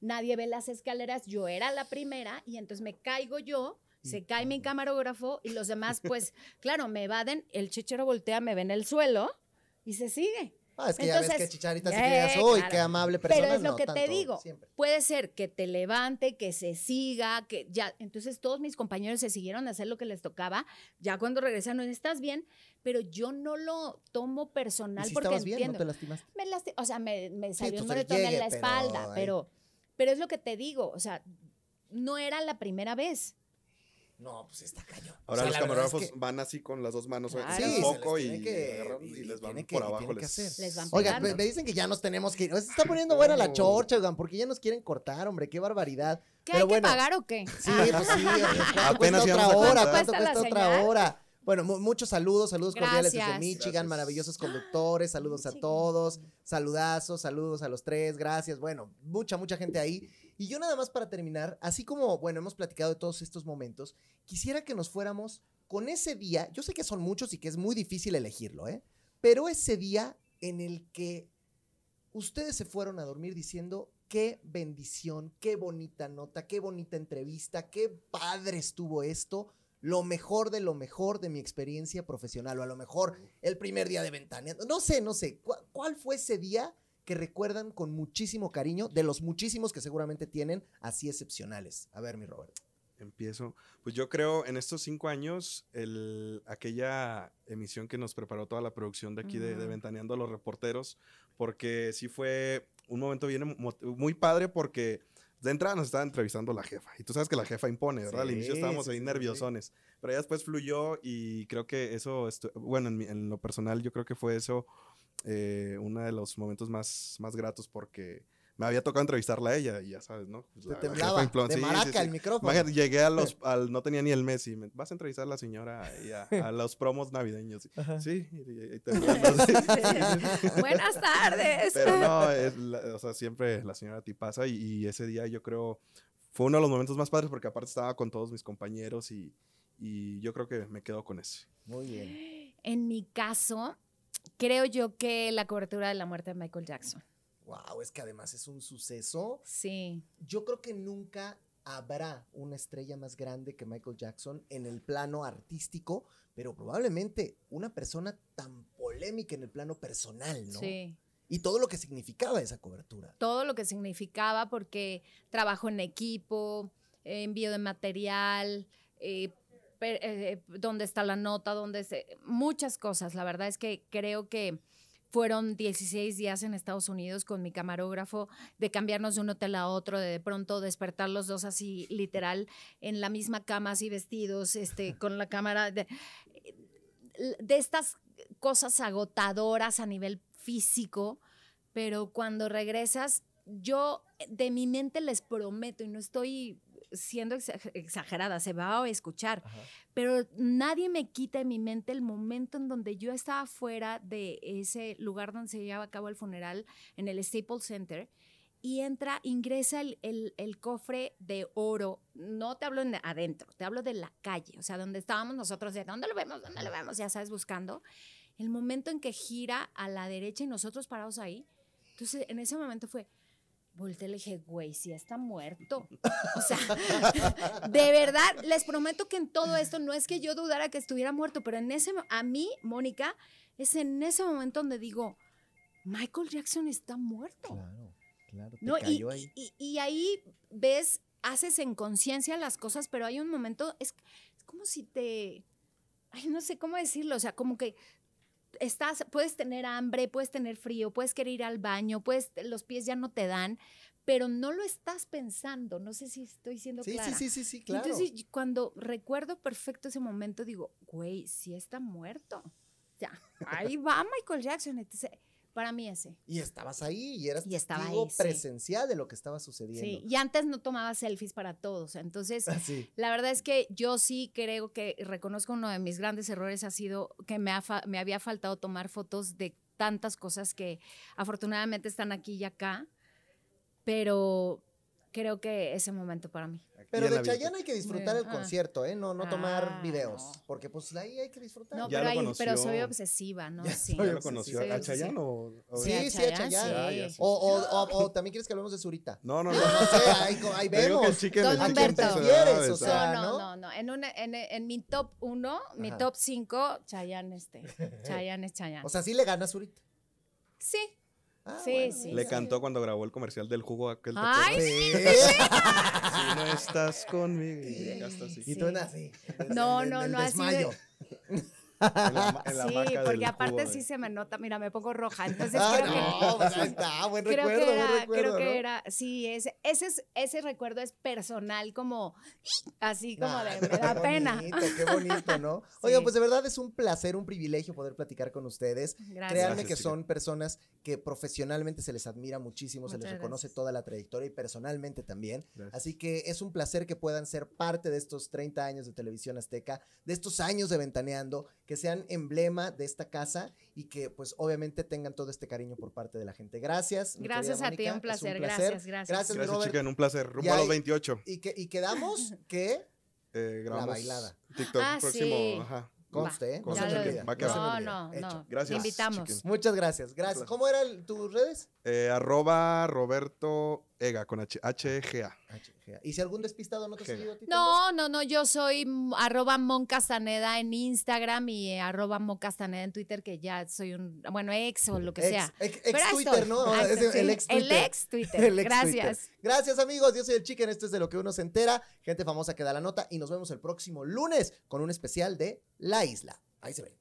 Nadie ve las escaleras, yo era la primera y entonces me caigo yo, se cae mi camarógrafo y los demás, pues, claro, me evaden, el chichero voltea, me ve en el suelo y se sigue. Ah, es que ya ves Entonces, que Chicharita sí eh, uy, claro. qué amable persona. Pero es lo no, que te digo. siempre. Puede ser que te levante, que se siga, que ya. Entonces todos mis compañeros se siguieron a hacer lo que les tocaba. Ya cuando regresan, no estás bien, pero yo no lo tomo ¿Y personal si porque estabas bien? ¿No entiendo. te lastimaste? me lasti- o sea, me, me salió un pues, el moretón en la pero espalda, ahí- pero, pero es lo que te digo, o sea, no era la primera vez. No, pues está cañón. Ahora O sea, los es camarógrafos que- van así con las dos manos Claro. Sí, foco y, tiene que- agarran y y les van por abajo. Les, hacer. Les van Oigan, me, me dicen que ya nos tenemos que ir. Se está poniendo buena la chorcha, oigan, porque ya nos quieren cortar, hombre, qué barbaridad. ¿Qué Pero hay bueno, que pagar o qué? Sí, pues sí, oye, ¿cuánto Apenas otra hora. ¿cuánto ¿Cuesta otra hora? Bueno, mu- muchos saludos, saludos cordiales desde. Michigan, Gracias. maravillosos conductores, saludos a todos, saludazos, saludos a los tres, gracias, bueno, mucha, mucha gente ahí. Y yo nada más para terminar, así como, bueno, hemos platicado de todos estos momentos, quisiera que nos fuéramos con ese día, yo sé que son muchos y que es muy difícil elegirlo, ¿eh? Pero ese día en el que ustedes se fueron a dormir diciendo, qué bendición, qué bonita nota, qué bonita entrevista, qué padre estuvo esto, lo mejor de lo mejor de mi experiencia profesional, o a lo mejor el primer día de ventaneando, no sé, no sé, ¿cu- ¿cuál fue ese día que recuerdan con muchísimo cariño de los muchísimos que seguramente tienen así excepcionales? A ver, mi Robert. Empiezo. Pues yo creo en estos cinco años, el, aquella emisión que nos preparó toda la producción de aquí de, de Ujú. Ventaneando a los reporteros, porque sí fue un momento bien muy padre porque de entrada nos estaba entrevistando la jefa. Y tú sabes que la jefa impone, ¿verdad? Al Sí, inicio estábamos sí, ahí sí, sí. nerviosones. Pero ya después fluyó y creo que eso, bueno, en, mi- en lo personal yo creo que fue eso eh, uno de los momentos más, más gratos porque me había tocado entrevistarla a ella y ya sabes, ¿no? Pues Te la- temblaba de sí, sí, maraca sí. el micrófono. Imagínate, llegué a los, al, no tenía ni el mes y me, vas a entrevistar a la señora y a, a los promos navideños. Ajá. Sí, y, y- y temblando, sí. Buenas tardes. Pero no, es la- o sea, siempre la señora ti pasa y, y ese día yo creo fue uno de los momentos más padres porque aparte estaba con todos mis compañeros y, y yo creo que me quedo con ese. Muy bien. En mi caso, creo yo que la cobertura de la muerte de Michael Jackson. Wow, es que además es un suceso. Sí. Yo creo que nunca habrá una estrella más grande que Michael Jackson en el plano artístico, pero probablemente una persona tan polémica en el plano personal, ¿no? Sí. Y todo lo que significaba esa cobertura. todo lo que significaba porque trabajo en equipo, eh, envío de material, eh, eh, dónde está la nota, dónde se, muchas cosas. La verdad es que creo que fueron 16 días en Estados Unidos con mi camarógrafo, de cambiarnos de un hotel a otro, de de pronto despertar los dos así literal en la misma cama, así vestidos, este, con la cámara, de, de estas cosas agotadoras a nivel físico, pero cuando regresas, yo de mi mente les prometo, y no estoy siendo exa- exagerada, se va a escuchar, Ajá. pero nadie me quita de mi mente el momento en donde yo estaba fuera de ese lugar donde se llevaba a cabo el funeral, en el Staples Center, y entra, ingresa el, el- el cofre de oro. No te hablo en- adentro, te hablo de la calle, o sea, donde estábamos nosotros, de dónde lo vemos, dónde lo vemos, ya sabes, buscando. El momento en que gira a la derecha y nosotros parados ahí. Entonces, en ese momento fue, volteé y le dije, güey, si está muerto. O sea, de verdad, les prometo que en todo esto no es que yo dudara que estuviera muerto, pero en ese, a mí, Mónica, es en ese momento donde digo, Michael Jackson está muerto. Claro, claro. Te ¿no? Y, cayó ahí. y- y ahí ves, haces en conciencia las cosas, pero hay un momento, es, es como si te, ay, no sé cómo decirlo, o sea, como que estás, puedes tener hambre, puedes tener frío, puedes querer ir al baño, puedes, los pies ya no te dan, pero no lo estás pensando, no sé si estoy siendo Sí, clara. sí, sí, sí, sí, claro. Entonces, cuando recuerdo perfecto ese momento, digo, güey, sí está muerto. Ya, ahí va Michael Jackson. Entonces, para mí ese. Y estabas ahí y eras Y estaba ahí, sí. presencial de lo que estaba Sí, sucediendo. y antes no tomaba selfies para todos. Entonces, la verdad es que yo sí creo que reconozco uno de mis grandes errores ha sido que me, ha fa- me había faltado tomar fotos de tantas cosas que afortunadamente están aquí y acá, pero creo que ese momento para mí. Pero de. Chayanne hay que disfrutar el Ah. concierto, ¿eh? No, no tomar Ah, videos. no. Porque pues ahí hay que disfrutar. No, Ya pero, lo ahí- pero soy obsesiva, ¿no? Ya Sí. soy ¿Ya lo conoció? ¿A. Chayanne o...? o- Sí, sí, a Chayanne. Ah, sí. O, o, o, o también quieres que hablemos de Zurita. No, no, No, no. no sé, ahí, ahí vemos. chicken, Don Humberto. prefieres, o sea, no, ¿no? no, no. En, una, en, en mi top 1, mi top 5, Chayanne este. Chayanne es Chayanne. O sea, sí le gana a Zurita. sí. Ah, Sí, bueno, sí, Le mira. cantó cuando grabó el comercial del jugo aquel. ¿te Ay? Sí. Si no estás conmigo. Y llegaste así. Y tú así. No, en- no, en no, así de-. En la, ma- en la sí, porque del aparte jugo, sí se me nota. Mira, me pongo roja. Entonces Ah, creo que. no, pues ahí está, buen Creo recuerdo, que, buen era, recuerdo, creo que ¿no? era, sí, ese, ese, es, ese recuerdo es personal, como, así como de, me da qué pena. bonito, qué bonito, ¿no? Oigan, Sí. pues de verdad es un placer, un privilegio poder platicar con ustedes. Gracias. Créanme Gracias, que son personas que profesionalmente se les admira muchísimo, se les reconoce gracias. toda la trayectoria y personalmente también. Gracias. Así que es un placer que puedan ser parte de estos 30 años de televisión azteca, de estos años de Ventaneando, que sean emblema de esta casa y que pues obviamente tengan todo este cariño por parte de la gente. Gracias. Gracias a ti, un placer, gracias, gracias. Gracias, Gracias. Un placer. Rumbo Ya a los hay- 28. Y, que, y quedamos que Eh, grabamos bailada. TikTok Ah, próximo. sí. Ajá. conste, ¿eh? Olvida. va no va. No, no, Hecho. no. Gracias, Te invitamos. Muchas gracias. Gracias. ¿Cómo eran tus redes? Eh, arroba Roberto Ega con H, HGA. ¿Y si algún despistado no te ha seguido a ti? No, no, no, yo soy arroba Mon Castaneda en Instagram y eh, arroba Mon Castaneda en Twitter, que ya soy un, bueno, ex o lo que Ex, sea. ex, ex Pero ahí Twitter, estoy. ¿no? Ah, Es el, sí, el ex Twitter. El ex Twitter. El ex Gracias. Twitter. Gracias, amigos. Yo soy el Chicken. Esto es de lo que uno se entera. Gente famosa que da la nota. Y nos vemos el próximo lunes con un especial de La Isla. Ahí se ve.